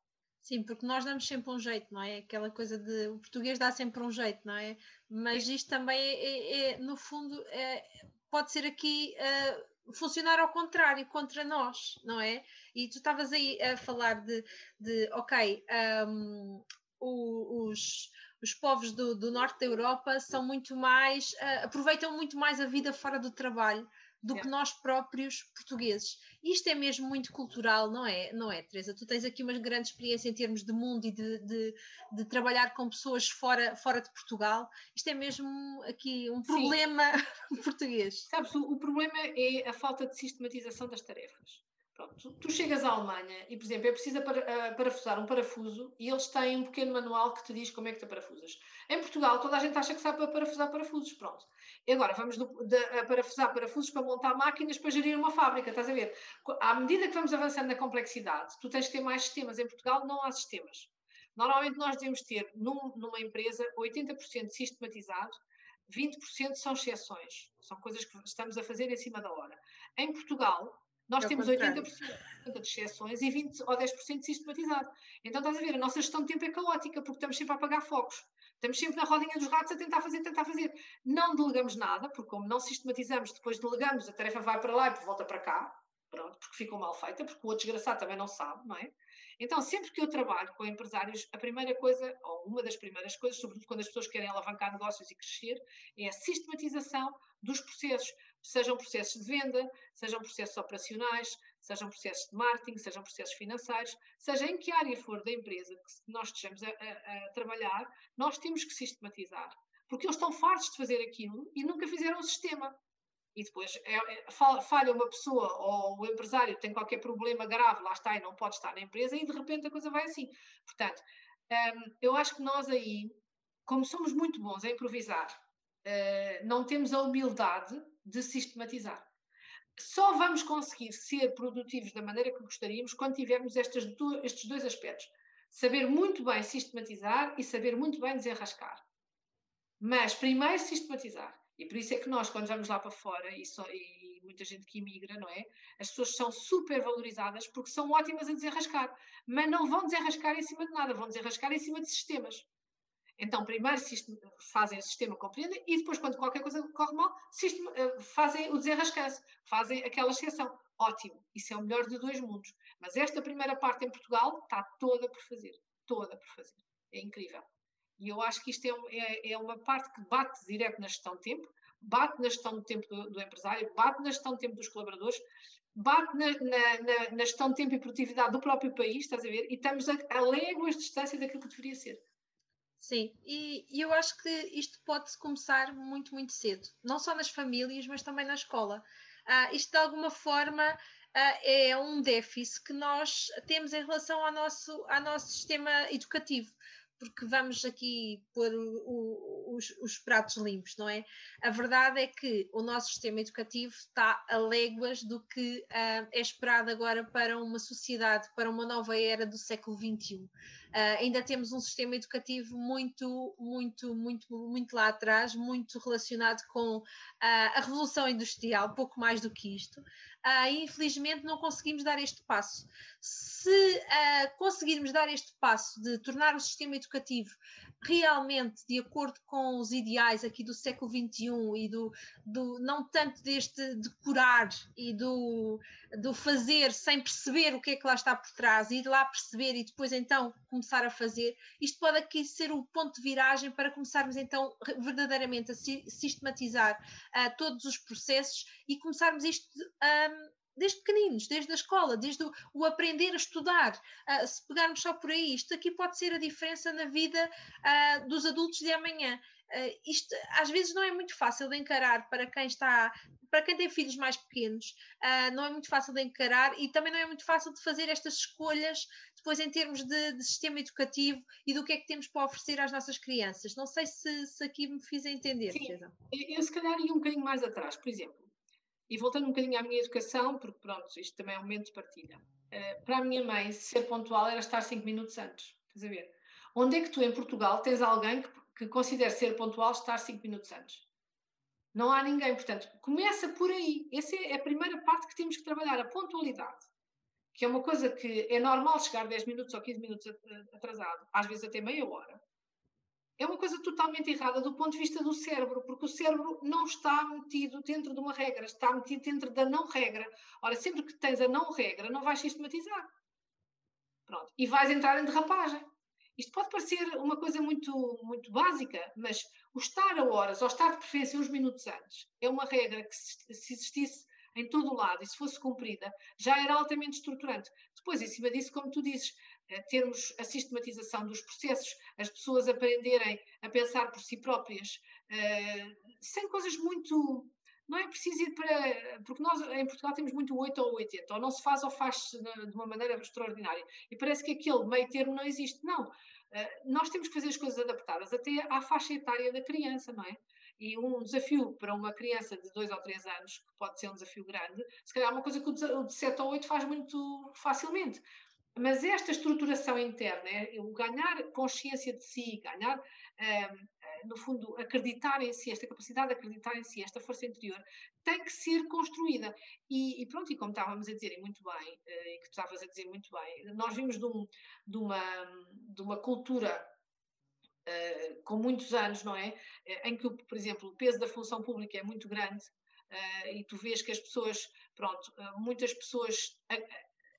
S1: Sim, porque nós damos sempre um jeito, não é? Aquela coisa de o português dá sempre um jeito, não é? Mas isto também é, é, é no fundo, é, pode ser aqui uh, funcionar ao contrário, contra nós, não é? E tu estavas aí a falar de, de ok, um, os, os povos do, do, norte da Europa são muito mais, uh, aproveitam muito mais a vida fora do trabalho do que nós próprios portugueses. Isto é mesmo muito cultural, não é, não é, Teresa? Tu tens aqui uma grande experiência em termos de mundo e de, de, de trabalhar com pessoas fora, fora de Portugal. Isto é mesmo aqui um problema português.
S2: Sabes, o, o problema é a falta de sistematização das tarefas. Pronto, tu, tu, chegas à Alemanha e, por exemplo, é preciso para, uh, parafusar um parafuso e eles têm um pequeno manual que te diz como é que te parafusas. Em Portugal, toda a gente acha que sabe para parafusar parafusos, pronto. E agora vamos do, de, a parafusar parafusos para montar máquinas para gerir uma fábrica, estás a ver? À medida que vamos avançando na complexidade, tu tens que ter mais sistemas. Em Portugal não há sistemas. Normalmente nós devemos ter num, numa empresa 80% sistematizado, 20% são exceções. São coisas que estamos a fazer em cima da hora. Em Portugal, nós é temos 80% de exceções e 20 ou 10% sistematizado. Então estás a ver, a nossa gestão de tempo é caótica, porque estamos sempre a apagar fogos. Estamos sempre na rodinha dos ratos a tentar fazer, tentar fazer. Não delegamos nada, porque como não sistematizamos, depois delegamos, a tarefa vai para lá e volta para cá, pronto, porque ficou mal feita, porque o outro desgraçado também não sabe, não é? Então, sempre que eu trabalho com empresários, a primeira coisa, ou uma das primeiras coisas, sobretudo quando as pessoas querem alavancar negócios e crescer, é a sistematização dos processos sejam processos de venda, sejam processos operacionais, sejam processos de marketing, sejam processos financeiros, seja em que área for da empresa que nós estejamos a, a, a trabalhar, nós temos que sistematizar. Porque eles estão fartos de fazer aquilo e nunca fizeram o sistema. E depois é, é, falha uma pessoa ou o empresário tem qualquer problema grave, lá está e não pode estar na empresa e de repente a coisa vai assim. Portanto, hum, eu acho que nós aí, como somos muito bons a improvisar, uh, não temos a humildade de sistematizar. só vamos conseguir ser produtivos da maneira que gostaríamos quando tivermos estes dois aspectos. Saber muito bem sistematizar e saber muito bem desenrascar. Mas primeiro sistematizar. E por isso é que nós, quando vamos lá para fora, e, só, e muita gente que imigra, não é? As pessoas são super valorizadas porque são ótimas a desenrascar. Mas não vão desenrascar em cima de nada, vão desenrascar em cima de sistemas. Então, primeiro fazem o sistema compreendem e depois, quando qualquer coisa corre mal, eh, fazem o desenrascanço, fazem aquela exceção. Ótimo, isso é o melhor de dois mundos. Mas esta primeira parte em Portugal está toda por fazer. Toda por fazer. É incrível. E eu acho que isto é, é, é uma parte que bate direto na gestão de tempo, bate na gestão do tempo do, do empresário, bate na gestão de tempo dos colaboradores, bate na, na, na, na, gestão de tempo e produtividade do próprio país, estás a ver? E estamos a, a léguas de distância daquilo que deveria ser.
S1: Sim, e, e, eu acho que isto pode começar muito, muito cedo, não só nas famílias, mas também na escola. Uh, isto de alguma forma uh, é um déficit que nós temos em relação ao nosso, ao nosso sistema educativo porque vamos aqui pôr o, o, os, os, pratos limpos, não é? A verdade é que o nosso sistema educativo está a léguas do que uh, é esperado agora para uma sociedade, para uma nova era do século XXI. Uh, ah, ainda temos um sistema educativo muito, muito, muito, muito lá atrás, muito relacionado com uh, a Revolução Industrial, pouco mais do que isto uh, infelizmente não conseguimos dar este passo. Se uh, conseguirmos dar este passo de tornar o sistema educativo realmente de acordo com os ideais aqui do século XXI e do, do não tanto deste de curar e do, do fazer sem perceber o que é que lá está por trás, ir lá perceber e depois então começar a fazer, isto pode aqui ser um ponto de viragem para começarmos então verdadeiramente a sistematizar uh, todos os processos e começarmos isto um, desde pequeninos, desde a escola, desde o, o aprender a estudar. Uh, se pegarmos só por aí, isto aqui pode ser a diferença na vida uh, dos adultos de amanhã. Uh, isto às vezes não é muito fácil de encarar para quem está, para quem tem filhos mais pequenos, não é muito fácil de encarar e também não é muito fácil de fazer estas escolhas depois em termos de, de sistema educativo e do que é que temos para oferecer às nossas crianças. Não sei se, se aqui me fiz entender,
S2: Sim, Eu se calhar ia um bocadinho mais atrás, por exemplo e voltando um bocadinho à minha educação, porque pronto, isto também é um momento de partilha. Uh, para a minha mãe, ser pontual era estar 5 minutos antes. Estás a ver? Onde é que tu, em Portugal, tens alguém que, que considere ser pontual estar 5 minutos antes? Não há ninguém. Portanto, começa por aí. Essa é a primeira parte que temos que trabalhar, a pontualidade. Que é uma coisa que é normal chegar 10 minutos ou 15 minutos atrasado, às vezes até meia hora é uma coisa totalmente errada do ponto de vista do cérebro, porque o cérebro não está metido dentro de uma regra, está metido dentro da não regra. Ora, sempre que tens a não regra, não vais sistematizar. Pronto. E vais entrar em derrapagem. Isto pode parecer uma coisa muito, muito básica, mas o estar a horas ou estar de preferência uns minutos antes é uma regra que, se existisse em todo o lado e se fosse cumprida, já era altamente estruturante. Depois, em cima disso, como tu dizes, termos a sistematização dos processos, as pessoas aprenderem a pensar por si próprias, uh, sem coisas muito. Não é preciso ir para. Porque nós em Portugal temos muito 8 ou 80, ou não se faz ou faz-se de uma maneira extraordinária. E parece que aquele meio termo não existe. Não. Uh, nós temos que fazer as coisas adaptadas até à faixa etária da criança, não é? E um desafio para uma criança de 2 ou 3 anos, que pode ser um desafio grande, se calhar é uma coisa que o de 7 ou 8 faz muito facilmente. Mas esta estruturação interna, é o ganhar consciência de si, ganhar, um, no fundo, acreditar em si, esta capacidade de acreditar em si, esta força interior, tem que ser construída. E, e pronto, e como estávamos a dizer, e muito bem, uh, e que tu estavas a dizer muito bem, nós vimos de, um, de, uma, de uma cultura Uh, com muitos anos, não é? Uh, em que, por exemplo, o peso da função pública é muito grande uh, e tu vês que as pessoas, pronto, muitas pessoas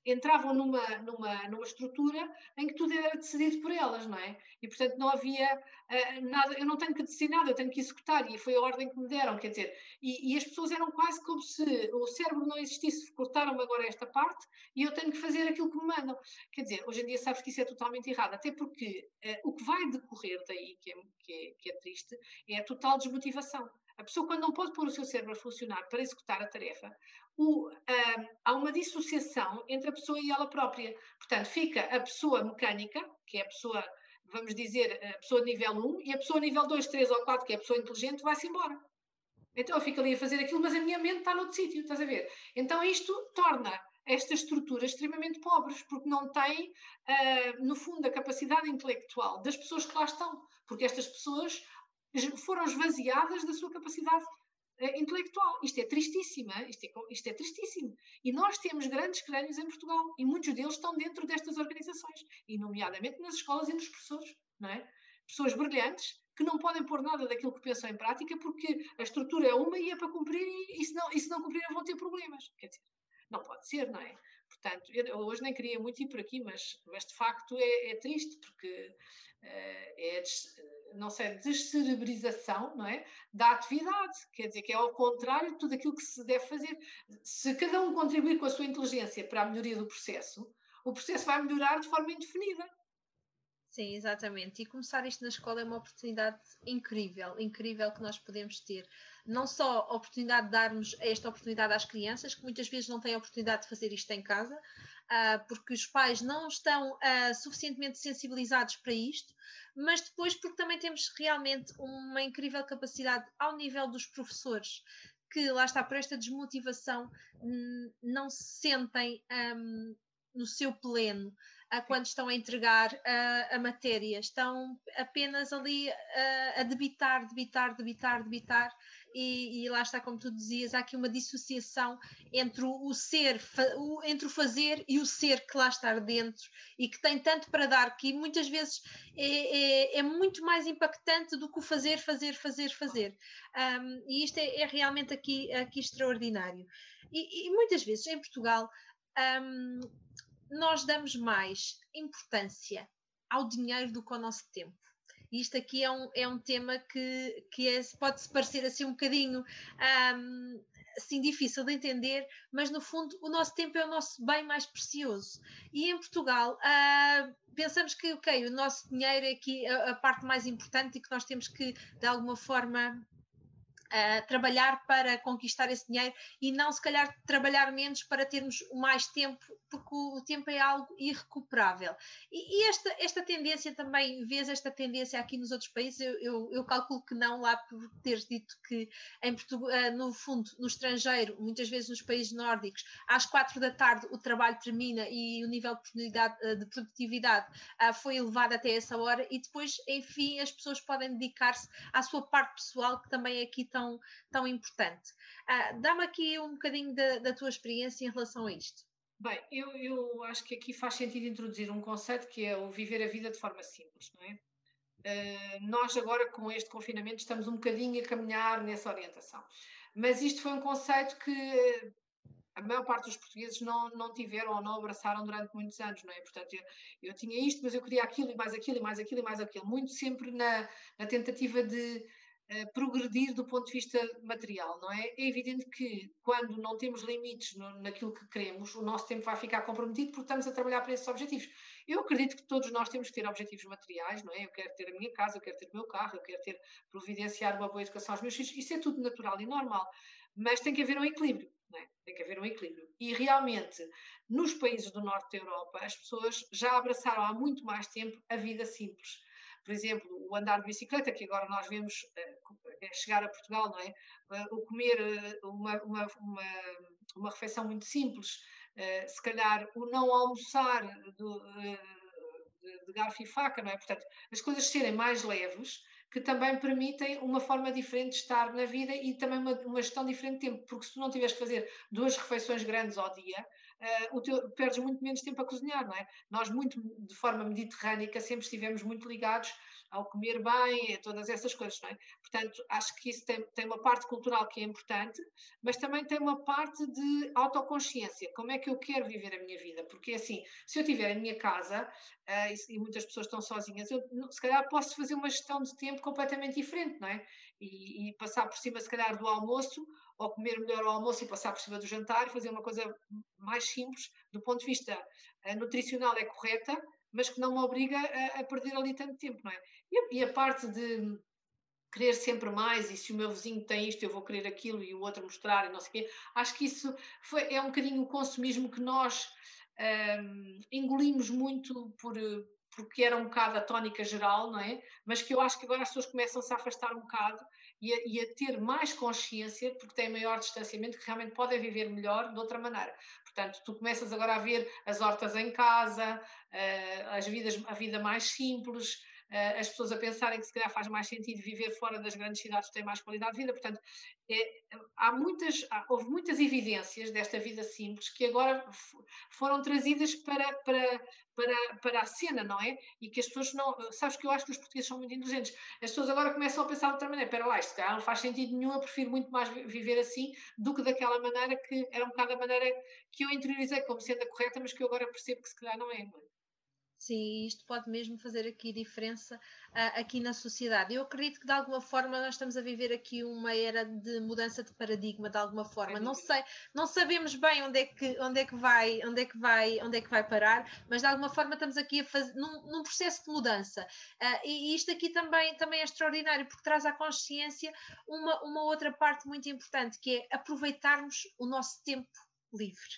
S2: entravam numa, numa, numa estrutura em que tudo era decidido por elas, não é? E, portanto, não havia uh, nada, eu não tenho que decidir nada, eu tenho que executar, e foi a ordem que me deram, quer dizer, e, e as pessoas eram quase como se o cérebro não existisse, cortaram-me agora esta parte e eu tenho que fazer aquilo que me mandam. Quer dizer, hoje em dia sabes que isso é totalmente errado, até porque uh, o que vai decorrer daí, que é, que é, que é triste, é a total desmotivação. A pessoa, quando não pode pôr o seu cérebro a funcionar para executar a tarefa, o, há uma dissociação entre a pessoa e ela própria. Portanto, fica a pessoa mecânica, que é a pessoa, vamos dizer, a pessoa nível 1, e a pessoa nível 2, 3 ou 4, que é a pessoa inteligente, vai-se embora. Então eu fico ali a fazer aquilo, mas a minha mente está noutro sítio, estás a ver? Então isto torna esta estrutura extremamente pobres, porque não têm, uh, no fundo, a capacidade intelectual das pessoas que lá estão, porque estas pessoas foram esvaziadas da sua capacidade intelectual. Isto é tristíssimo, isto é, isto é tristíssimo. E nós temos grandes crânios em Portugal, e muitos deles estão dentro destas organizações, e nomeadamente nas escolas e nos professores, não é? Pessoas brilhantes, que não podem pôr nada daquilo que pensam em prática porque a estrutura é uma e é para cumprir e, e, se, não, e se não cumprirem vão ter problemas. Quer dizer, não pode ser, não é? Portanto, eu hoje nem queria muito ir por aqui, mas, mas de facto é, é triste porque uh, é, des, não sei, descerebrização, não é? Da atividade, quer dizer que é ao contrário de tudo aquilo que se deve fazer. Se cada um contribuir com a sua inteligência para a melhoria do processo, o processo vai melhorar de forma indefinida.
S1: Sim, exatamente. E começar isto na escola é uma oportunidade incrível, incrível que nós podemos ter. Não só a oportunidade de darmos esta oportunidade às crianças, que muitas vezes não têm a oportunidade de fazer isto em casa, uh, porque os pais não estão uh, suficientemente sensibilizados para isto, mas depois porque também temos realmente uma incrível capacidade ao nível dos professores, que lá está, por esta desmotivação, não se sentem um, no seu pleno a quando estão a entregar a, a matéria, estão apenas ali a, a debitar, debitar, debitar, debitar, e, e, lá está, como tu dizias, há aqui uma dissociação entre o, o ser, o, entre o fazer e o ser que lá está dentro e que tem tanto para dar que muitas vezes é, é, é muito mais impactante do que o fazer, fazer, fazer, fazer. Um, e isto é, é, realmente aqui, aqui extraordinário. E, e muitas vezes em Portugal. Um, nós damos mais importância ao dinheiro do que ao nosso tempo. E isto aqui é um, é um tema que, que é, pode-se parecer assim um bocadinho um, assim, difícil de entender, mas no fundo o nosso tempo é o nosso bem mais precioso. E em Portugal uh, pensamos que okay, o nosso dinheiro é aqui a, a parte mais importante e que nós temos que de alguma forma uh, trabalhar para conquistar esse dinheiro e não se calhar trabalhar menos para termos mais tempo, porque o, tempo é algo irrecuperável. E, e, esta, esta tendência também, vês esta tendência aqui nos outros países, eu, eu, eu calculo que não, lá por teres dito que em Portugal, uh, no fundo, no estrangeiro, muitas vezes nos países nórdicos, às quatro da tarde o trabalho termina e o nível de, de produtividade uh, foi elevado até essa hora e depois, enfim, as pessoas podem dedicar-se à sua parte pessoal, que também é aqui tão tão, importante. Dá-me aqui um bocadinho da, da, tua experiência em relação a isto.
S2: Bem, eu, eu acho que aqui faz sentido introduzir um conceito que é o viver a vida de forma simples, não é? Uh, nós agora com este confinamento estamos um bocadinho a caminhar nessa orientação. Mas isto foi um conceito que a maior parte dos portugueses não, não tiveram ou não abraçaram durante muitos anos, não é? Portanto, eu, eu tinha isto, mas eu queria aquilo e mais aquilo e mais aquilo e mais aquilo, muito sempre na, na tentativa de progredir do ponto de vista material, não é? É evidente que quando não temos limites no, naquilo que queremos, o nosso tempo vai ficar comprometido porque estamos a trabalhar para esses objetivos. Eu acredito que todos nós temos que ter objetivos materiais, não é? Eu quero ter a minha casa, eu quero ter o meu carro, eu quero ter, providenciar uma boa educação aos meus filhos, isso é tudo natural e normal, mas tem que haver um equilíbrio, é? Tem que haver um equilíbrio. E realmente, nos países do norte da Europa, as pessoas já abraçaram há muito mais tempo a vida simples por exemplo, o andar de bicicleta, que agora nós vemos uh, chegar a Portugal, não é? Uh, o comer uma, uma, uma, uma, refeição muito simples, se calhar o não almoçar do, de, de garfo e faca, não é? Portanto, as coisas serem mais leves, que também permitem uma forma diferente de estar na vida e também uma, uma gestão diferente de tempo, porque se tu não tiveres que fazer duas refeições grandes ao dia, uh, teu, perdes muito menos tempo a cozinhar, não é? Nós, muito de forma mediterrânica, sempre estivemos muito ligados ao comer bem, a todas essas coisas, não é? Portanto, acho que isso tem, tem uma parte cultural que é importante, mas também tem uma parte de autoconsciência. Como é que eu quero viver a minha vida? Porque, assim, se eu tiver a minha casa, uh, e, e, muitas pessoas estão sozinhas, eu se calhar posso fazer uma gestão de tempo completamente diferente, não é? E, e passar por cima, se calhar, do almoço, ou comer melhor o almoço e passar por cima do jantar, fazer uma coisa mais simples, do ponto de vista uh, nutricional é correta, mas que não me obriga a, a perder ali tanto tempo, não é? E a, e a, parte de querer sempre mais, e se o meu vizinho tem isto, eu vou querer aquilo, e o outro mostrar, e não sei o quê, acho que isso foi, é um bocadinho o consumismo que nós um, engolimos muito por, porque era um bocado a tónica geral, não é? Mas que eu acho que agora as pessoas começam-se a afastar um bocado e a, e a, ter mais consciência, porque têm maior distanciamento, que realmente podem viver melhor de outra maneira. Portanto, tu começas agora a ver as hortas em casa, uh, as vidas, a vida mais simples, as pessoas a pensarem que se calhar faz mais sentido viver fora das grandes cidades, tem mais qualidade de vida. Portanto, é, há muitas, há, houve muitas evidências desta vida simples que agora foram trazidas para, para, para, para a cena, não é? E que as pessoas não. Sabes que eu acho que os portugueses são muito inteligentes. As pessoas agora começam a pensar de outra maneira. Espera lá, isto não faz sentido nenhum, eu prefiro muito mais viver assim do que daquela maneira que era um bocado a maneira que eu interiorizei como sendo a correta, mas que eu agora percebo que se calhar não é. Não é?
S1: Sim, isto pode mesmo fazer aqui diferença uh, aqui na sociedade. Eu acredito que de alguma forma nós estamos a viver aqui uma era de mudança de paradigma, de alguma forma. Não sei, não sabemos bem onde é que, onde é que vai, onde é que vai, onde é que vai parar, mas de alguma forma estamos aqui a fazer num, num processo de mudança. Uh, e isto aqui também, também é extraordinário, porque traz à consciência uma, uma outra parte muito importante, que é aproveitarmos o nosso tempo livre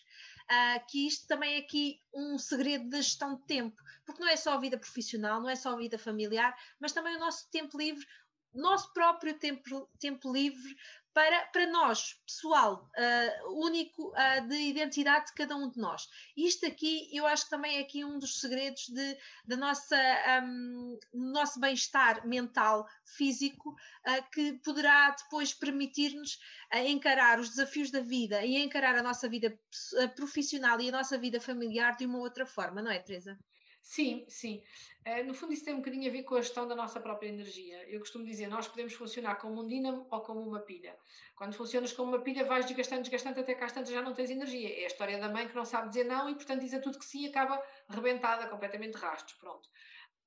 S1: uh, que isto também é aqui um segredo da gestão de tempo, porque não é só a vida profissional, não é só a vida familiar, mas também o nosso tempo livre, nosso próprio tempo, tempo livre para, para nós, pessoal, uh, único uh, de identidade de cada um de nós. Isto aqui, eu acho que também é aqui um dos segredos de, de nossa, um, nosso bem-estar mental, físico, uh, que poderá depois permitir-nos encarar os desafios da vida e encarar a nossa vida profissional e a nossa vida familiar de uma outra forma, não é, Teresa?
S2: Sim, sim. Uh, no fundo, isso tem um bocadinho a ver com a gestão da nossa própria energia. Eu costumo dizer, nós podemos funcionar como um dínamo ou como uma pilha. Quando funcionas como uma pilha, vais desgastando, desgastando, até às tantas já não tens energia. É a história da mãe que não sabe dizer não e, portanto, diz a tudo que sim e acaba rebentada, completamente rastros. Pronto.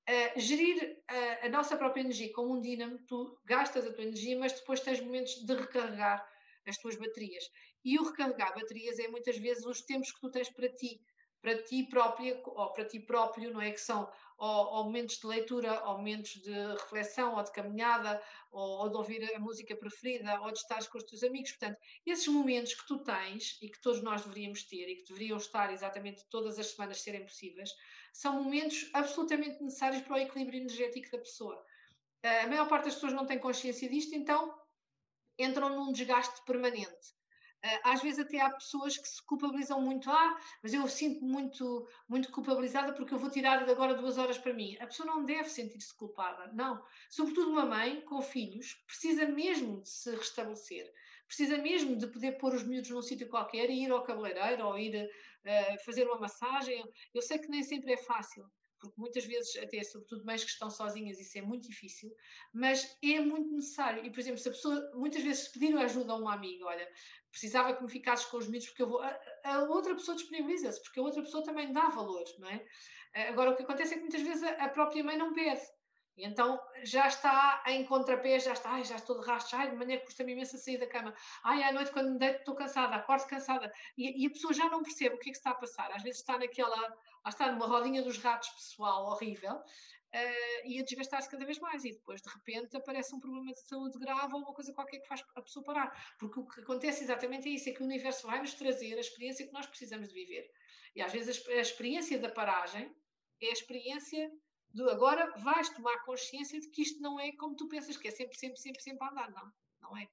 S2: Uh, gerir uh, a nossa própria energia como um dínamo, tu gastas a tua energia, mas depois tens momentos de recarregar as tuas baterias. E o recarregar baterias é muitas vezes os tempos que tu tens para ti para ti própria ou para ti próprio, não é? Que são ou, ou momentos de leitura, ou momentos de reflexão, ou de caminhada, ou, ou, de ouvir a música preferida, ou de estar com os teus amigos. Portanto, esses momentos que tu tens e que todos nós deveríamos ter e que deveriam estar exatamente todas as semanas serem possíveis, são momentos absolutamente necessários para o equilíbrio energético da pessoa. A maior parte das pessoas não tem consciência disto, então entram num desgaste permanente. Ah, às vezes até há pessoas que se culpabilizam muito, ah, mas eu sinto muito, muito culpabilizada porque eu vou tirar agora duas horas para mim. A pessoa não deve sentir-se culpada, não. Sobretudo uma mãe com filhos precisa mesmo de se restabelecer, precisa mesmo de poder pôr os miúdos num sítio qualquer e ir ao cabeleireiro ou ir uh, fazer uma massagem. Eu sei que nem sempre é fácil, porque muitas vezes, até sobretudo mães que estão sozinhas, isso é muito difícil, mas é muito necessário. E, por exemplo, se a pessoa muitas vezes pedir ajuda a uma amiga, olha, precisava que me ficasses com os miúdos porque eu vou. A, a outra pessoa disponibiliza-se, porque a outra pessoa também dá valor, não é? Agora, o que acontece é que muitas vezes a, a própria mãe não pede. Então já está em contrapé, já está, ai, já estou de rastro, ai, de manhã custa-me imenso sair da cama, ai, à noite quando me deito estou cansada, acordo cansada. E, e, a pessoa já não percebe o que é que está a passar. Às vezes está naquela, está numa rodinha dos ratos pessoal horrível, uh, e a desgastar-se cada vez mais. E depois, de repente, aparece um problema de saúde grave ou uma coisa qualquer que faz a pessoa parar. Porque o que acontece exatamente é isso: é que o universo vai nos trazer a experiência que nós precisamos de viver. E às vezes a experiência da paragem é a experiência do agora vais tomar consciência de que isto não é como tu pensas, que é sempre, sempre, sempre, sempre a andar. Não, não é.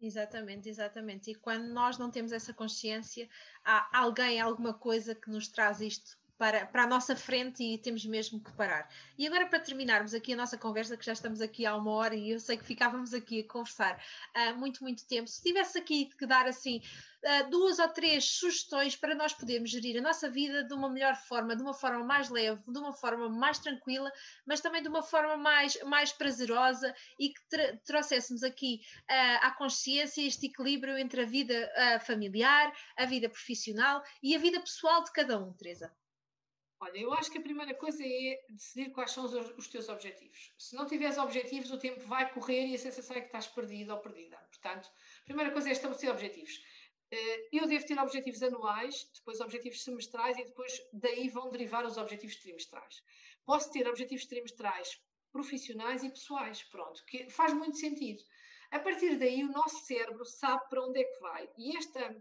S1: Exatamente, exatamente. E quando nós não temos essa consciência, há alguém, alguma coisa que nos traz isto para, para a nossa frente e temos mesmo que parar. E agora, para terminarmos aqui a nossa conversa, que já estamos aqui há uma hora e eu sei que ficávamos aqui a conversar há uh, muito, muito tempo, se tivesse aqui que dar assim uh, duas ou três sugestões para nós podermos gerir a nossa vida de uma melhor forma, de uma forma mais leve, de uma forma mais tranquila, mas também de uma forma mais, mais prazerosa e que trouxéssemos aqui uh, à consciência este equilíbrio entre a vida familiar, a vida profissional e a vida pessoal de cada um, Teresa.
S2: Olha, eu acho que a primeira coisa é decidir quais são os, os, teus objetivos. Se não tiveres objetivos, o tempo vai correr e a sensação é que estás perdido ou perdida. Portanto, a primeira coisa é estabelecer objetivos. Eh, eu devo ter objetivos anuais, depois objetivos semestrais e depois daí vão derivar os objetivos trimestrais. Posso ter objetivos trimestrais profissionais e pessoais, pronto, que faz muito sentido. A partir daí, o nosso cérebro sabe para onde é que vai. E esta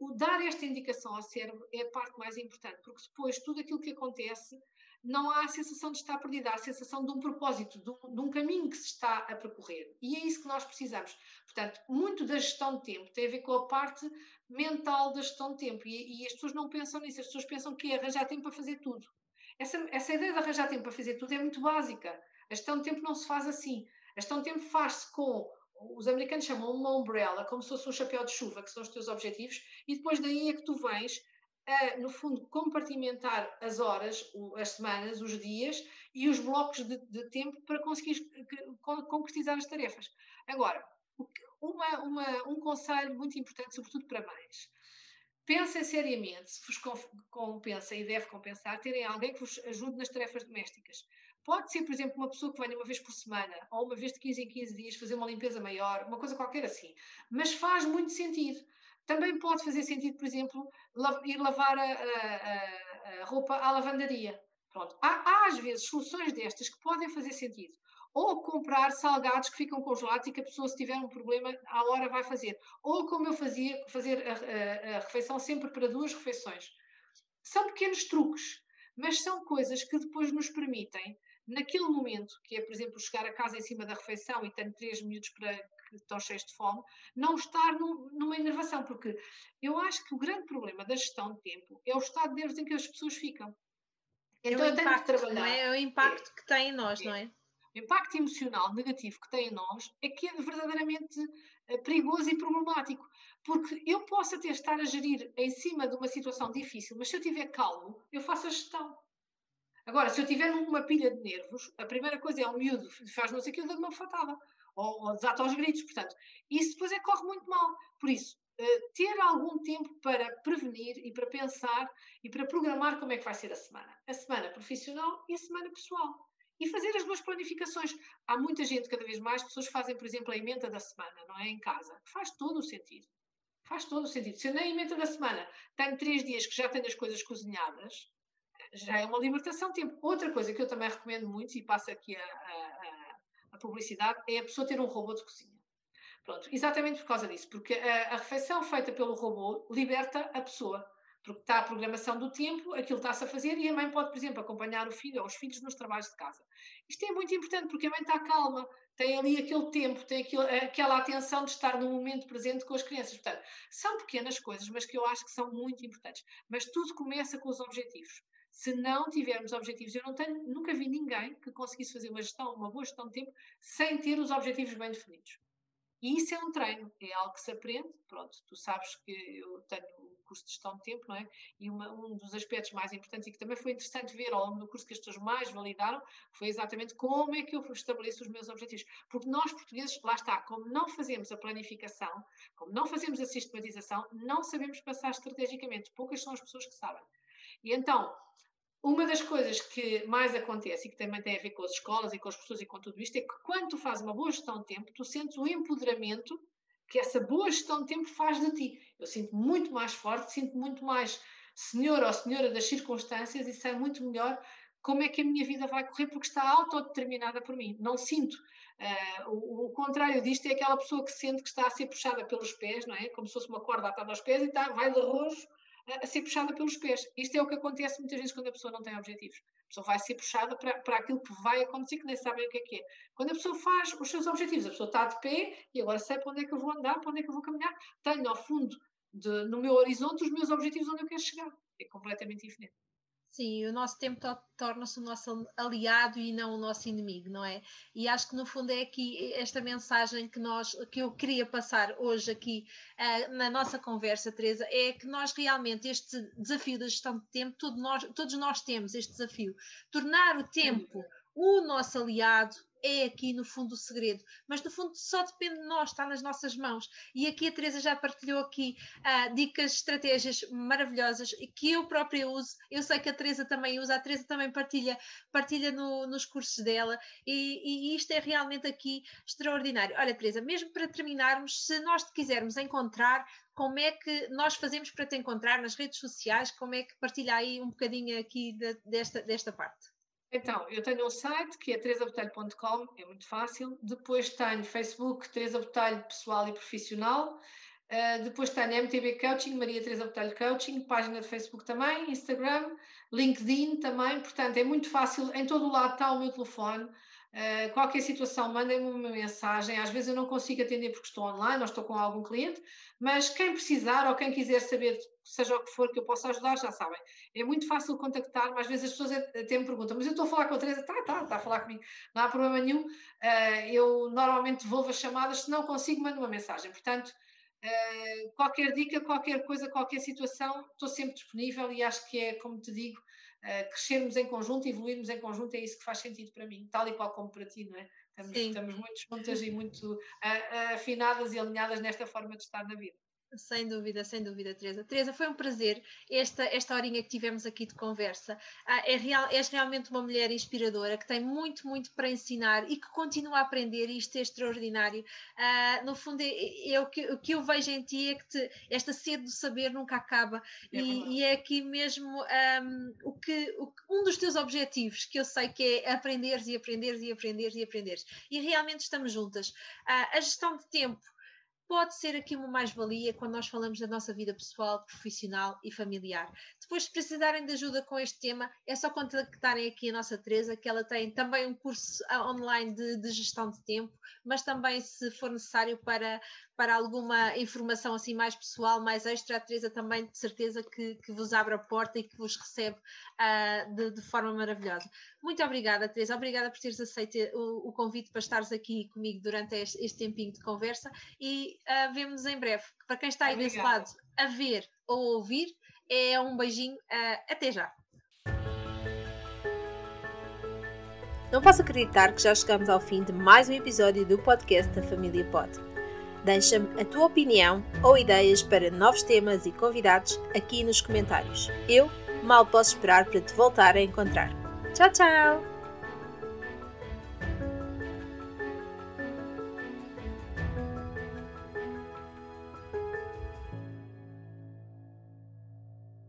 S2: o dar esta indicação ao cérebro é a parte mais importante, porque depois tudo aquilo que acontece não há a sensação de estar perdida, há a sensação de um propósito, de um, de um, caminho que se está a percorrer. E é isso que nós precisamos. Portanto, muito da gestão de tempo tem a ver com a parte mental da gestão de tempo. E, e as pessoas não pensam nisso, as pessoas pensam que é arranjar tempo para fazer tudo. Essa, essa ideia de arranjar tempo para fazer tudo é muito básica. A gestão de tempo não se faz assim. A gestão de tempo faz-se com os americanos chamam uma umbrella, como se fosse um chapéu de chuva, que são os teus objetivos, e depois daí é que tu vens a, no fundo, compartimentar as horas, as semanas, os dias e os blocos de, de tempo para conseguir concretizar as tarefas. Agora, uma, uma, um conselho muito importante, sobretudo para mães. Pensem seriamente, se vos compensa e deve compensar, terem alguém que vos ajude nas tarefas domésticas. Pode ser, por exemplo, uma pessoa que venha uma vez por semana ou uma vez de 15 em 15 dias fazer uma limpeza maior, uma coisa qualquer assim. Mas faz muito sentido. Também pode fazer sentido, por exemplo, ir lavar a, a, a roupa à lavandaria. Pronto. Há, há, às vezes soluções destas que podem fazer sentido. Ou comprar salgados que ficam congelados e que a pessoa, se tiver um problema, à hora vai fazer. Ou como eu fazia, fazer a, a, a refeição sempre para duas refeições. São pequenos truques, mas são coisas que depois nos permitem naquele momento, que é, por exemplo, chegar a casa em cima da refeição e tenho três minutos para que estão cheios de fome, não estar no, numa enervação, porque eu acho que o grande problema da gestão de tempo é o estado de nervos em que as pessoas ficam.
S1: Então, é o impacto, trabalhar. É? é? o impacto é, que tem em nós,
S2: é.
S1: não é?
S2: O impacto emocional negativo que tem em nós é que é verdadeiramente eh, perigoso e problemático. Porque eu posso até estar a gerir em cima de uma situação difícil, mas se eu estiver calmo, eu faço a gestão. Agora, se eu tiver numa pilha de nervos, a primeira coisa é o miúdo faz não sei o que, eu dou uma fatada. Ou, ou desata aos gritos. Portanto, isso depois é corre muito mal. Por isso, uh, ter algum tempo para prevenir e para pensar e para programar como é que vai ser a semana. A semana profissional e a semana pessoal. E fazer as duas planificações. Há muita gente, cada vez mais, pessoas fazem, por exemplo, a emenda da semana, não é? Em casa. Faz todo o sentido. Faz todo o sentido. Se eu na emenda da semana tenho três dias que já tenho as coisas cozinhadas, já é uma libertação de tempo. Outra coisa que eu também recomendo muito, e passo aqui a, a, a publicidade, é a pessoa ter um robô de cozinha. Pronto, exatamente por causa disso, porque a, a refeição feita pelo robô liberta a pessoa porque está a programação do tempo, aquilo está-se a fazer e a mãe pode, por exemplo, acompanhar o filho ou os filhos nos trabalhos de casa. Isto é muito importante porque a mãe está calma, tem ali aquele tempo, tem aquela atenção de estar no momento presente com as crianças. Portanto, são pequenas coisas, mas que eu acho que são muito importantes. Mas tudo começa com os objetivos. Se não tivermos objetivos, eu não tenho, nunca vi ninguém que conseguisse fazer uma gestão, uma boa gestão de tempo, sem ter os objetivos bem definidos. E isso é um treino, é algo que se aprende. Pronto, tu sabes que eu tenho curso de gestão de tempo, não é? E uma, um dos aspectos mais importantes e que também foi interessante ver ao longo do curso que as pessoas mais validaram foi exatamente como é que eu estabeleço os meus objetivos. Porque nós, portugueses, lá está, como não fazemos a planificação, como não fazemos a sistematização, não sabemos passar estrategicamente. Poucas são as pessoas que sabem. E então, uma das coisas que mais acontece e que também tem a ver com as escolas e com as pessoas e com tudo isto é que quando tu fazes uma boa gestão de tempo, tu sentes o empoderamento que essa boa gestão de tempo faz de ti. Eu sinto muito mais forte, sinto muito mais senhor ou senhora das circunstâncias e sei muito melhor como é que a minha vida vai correr porque está autodeterminada por mim. Não sinto. Uh, o, o, contrário disto é aquela pessoa que sente que está a ser puxada pelos pés, não é? Como se fosse uma corda atada aos pés e está, vai de rojo a, ser puxada pelos pés. Isto é o que acontece muitas vezes quando a pessoa não tem objetivos. A pessoa vai ser puxada para, para aquilo que vai acontecer, que nem sabem o que é que é. Quando a pessoa faz os seus objetivos, a pessoa está de pé e agora sei para onde é que eu vou andar, para onde é que eu vou caminhar. Tenho ao fundo, de, no meu horizonte, os meus objetivos onde eu quero chegar. É completamente diferente.
S1: Sim, o nosso tempo torna-se o nosso aliado e não o nosso inimigo, não é? E acho que no fundo é aqui esta mensagem que nós que eu queria passar hoje aqui uh, na nossa conversa, Teresa, é que nós realmente este desafio da gestão de tempo, todos nós, todos nós temos este desafio, tornar o tempo o nosso aliado é aqui no fundo o segredo, mas no fundo só depende de nós, está nas nossas mãos. E aqui a Teresa já partilhou aqui uh, dicas, estratégias maravilhosas que eu própria uso. Eu sei que a Teresa também usa, a Teresa também partilha, partilha no, nos cursos dela, e, e, isto é realmente aqui extraordinário. Olha, Teresa, mesmo para terminarmos, se nós te quisermos encontrar, como é que nós fazemos para te encontrar nas redes sociais? Como é que partilha aí um bocadinho aqui de, desta, desta parte?
S2: Então, eu tenho um site que é teresabotelho.com, é muito fácil. Depois tenho Facebook, Teresa Botelho Pessoal e Profissional. Uh, depois tenho MTB Coaching, Maria Teresa Botelho Coaching, página de Facebook também, Instagram, LinkedIn também. Portanto, é muito fácil. Em todo o lado está o meu telefone. Uh, qualquer situação, mandem-me uma mensagem. Às vezes eu não consigo atender porque estou online ou estou com algum cliente, mas quem precisar ou quem quiser saber, seja o que for que eu possa ajudar, já sabem. É muito fácil contactar-me. Às vezes as pessoas até me perguntam, mas eu estou a falar com a Teresa? Tá, tá, está a falar comigo. Não há problema nenhum. Uh, eu normalmente devolvo as chamadas. Se não consigo, mando uma mensagem. Portanto, uh, qualquer dica, qualquer coisa, qualquer situação, estou sempre disponível e acho que é, como te digo, uh, crescermos em conjunto, evoluirmos em conjunto, é isso que faz sentido para mim, tal e qual como para ti, não é? Estamos, estamos muito juntas e muito uh, afinadas e alinhadas nesta forma de estar na vida.
S1: Sem dúvida, sem dúvida, Teresa. Teresa, foi um prazer esta, esta horinha que tivemos aqui de conversa. Ah, é real, és realmente uma mulher inspiradora que tem muito, muito para ensinar e que continua a aprender e isto é extraordinário. Ah, no fundo, é, é, o, que, o que eu vejo em ti é que te, esta sede do saber nunca acaba é e, e, é aqui mesmo um, o que, o, um dos teus objetivos que eu sei que é aprenderes e aprenderes e aprenderes e aprenderes. E realmente estamos juntas. Ah, a gestão de tempo pode ser aqui uma mais-valia quando nós falamos da nossa vida pessoal, profissional e familiar. Depois, se precisarem de ajuda com este tema, é só contactarem aqui a nossa Teresa, que ela tem também um curso ah, online de, de gestão de tempo, mas também, se for necessário para, para alguma informação assim mais pessoal, mais extra, a Teresa também de certeza que, que vos abre a porta e que vos recebe uh, de, de, forma maravilhosa. Muito obrigada, Teresa, obrigada por teres aceito o, o convite para estares aqui comigo durante este, este tempinho de conversa e uh, vemos em breve. Para quem está aí obrigada. desse lado a ver ou ouvir, é um beijinho, uh, até já. Não posso acreditar que já chegamos ao fim de mais um episódio do podcast da Família Pod. Deixa-me a tua opinião ou ideias para novos temas e convidados aqui nos comentários. Eu mal posso esperar para te voltar a encontrar. Tchau, tchau!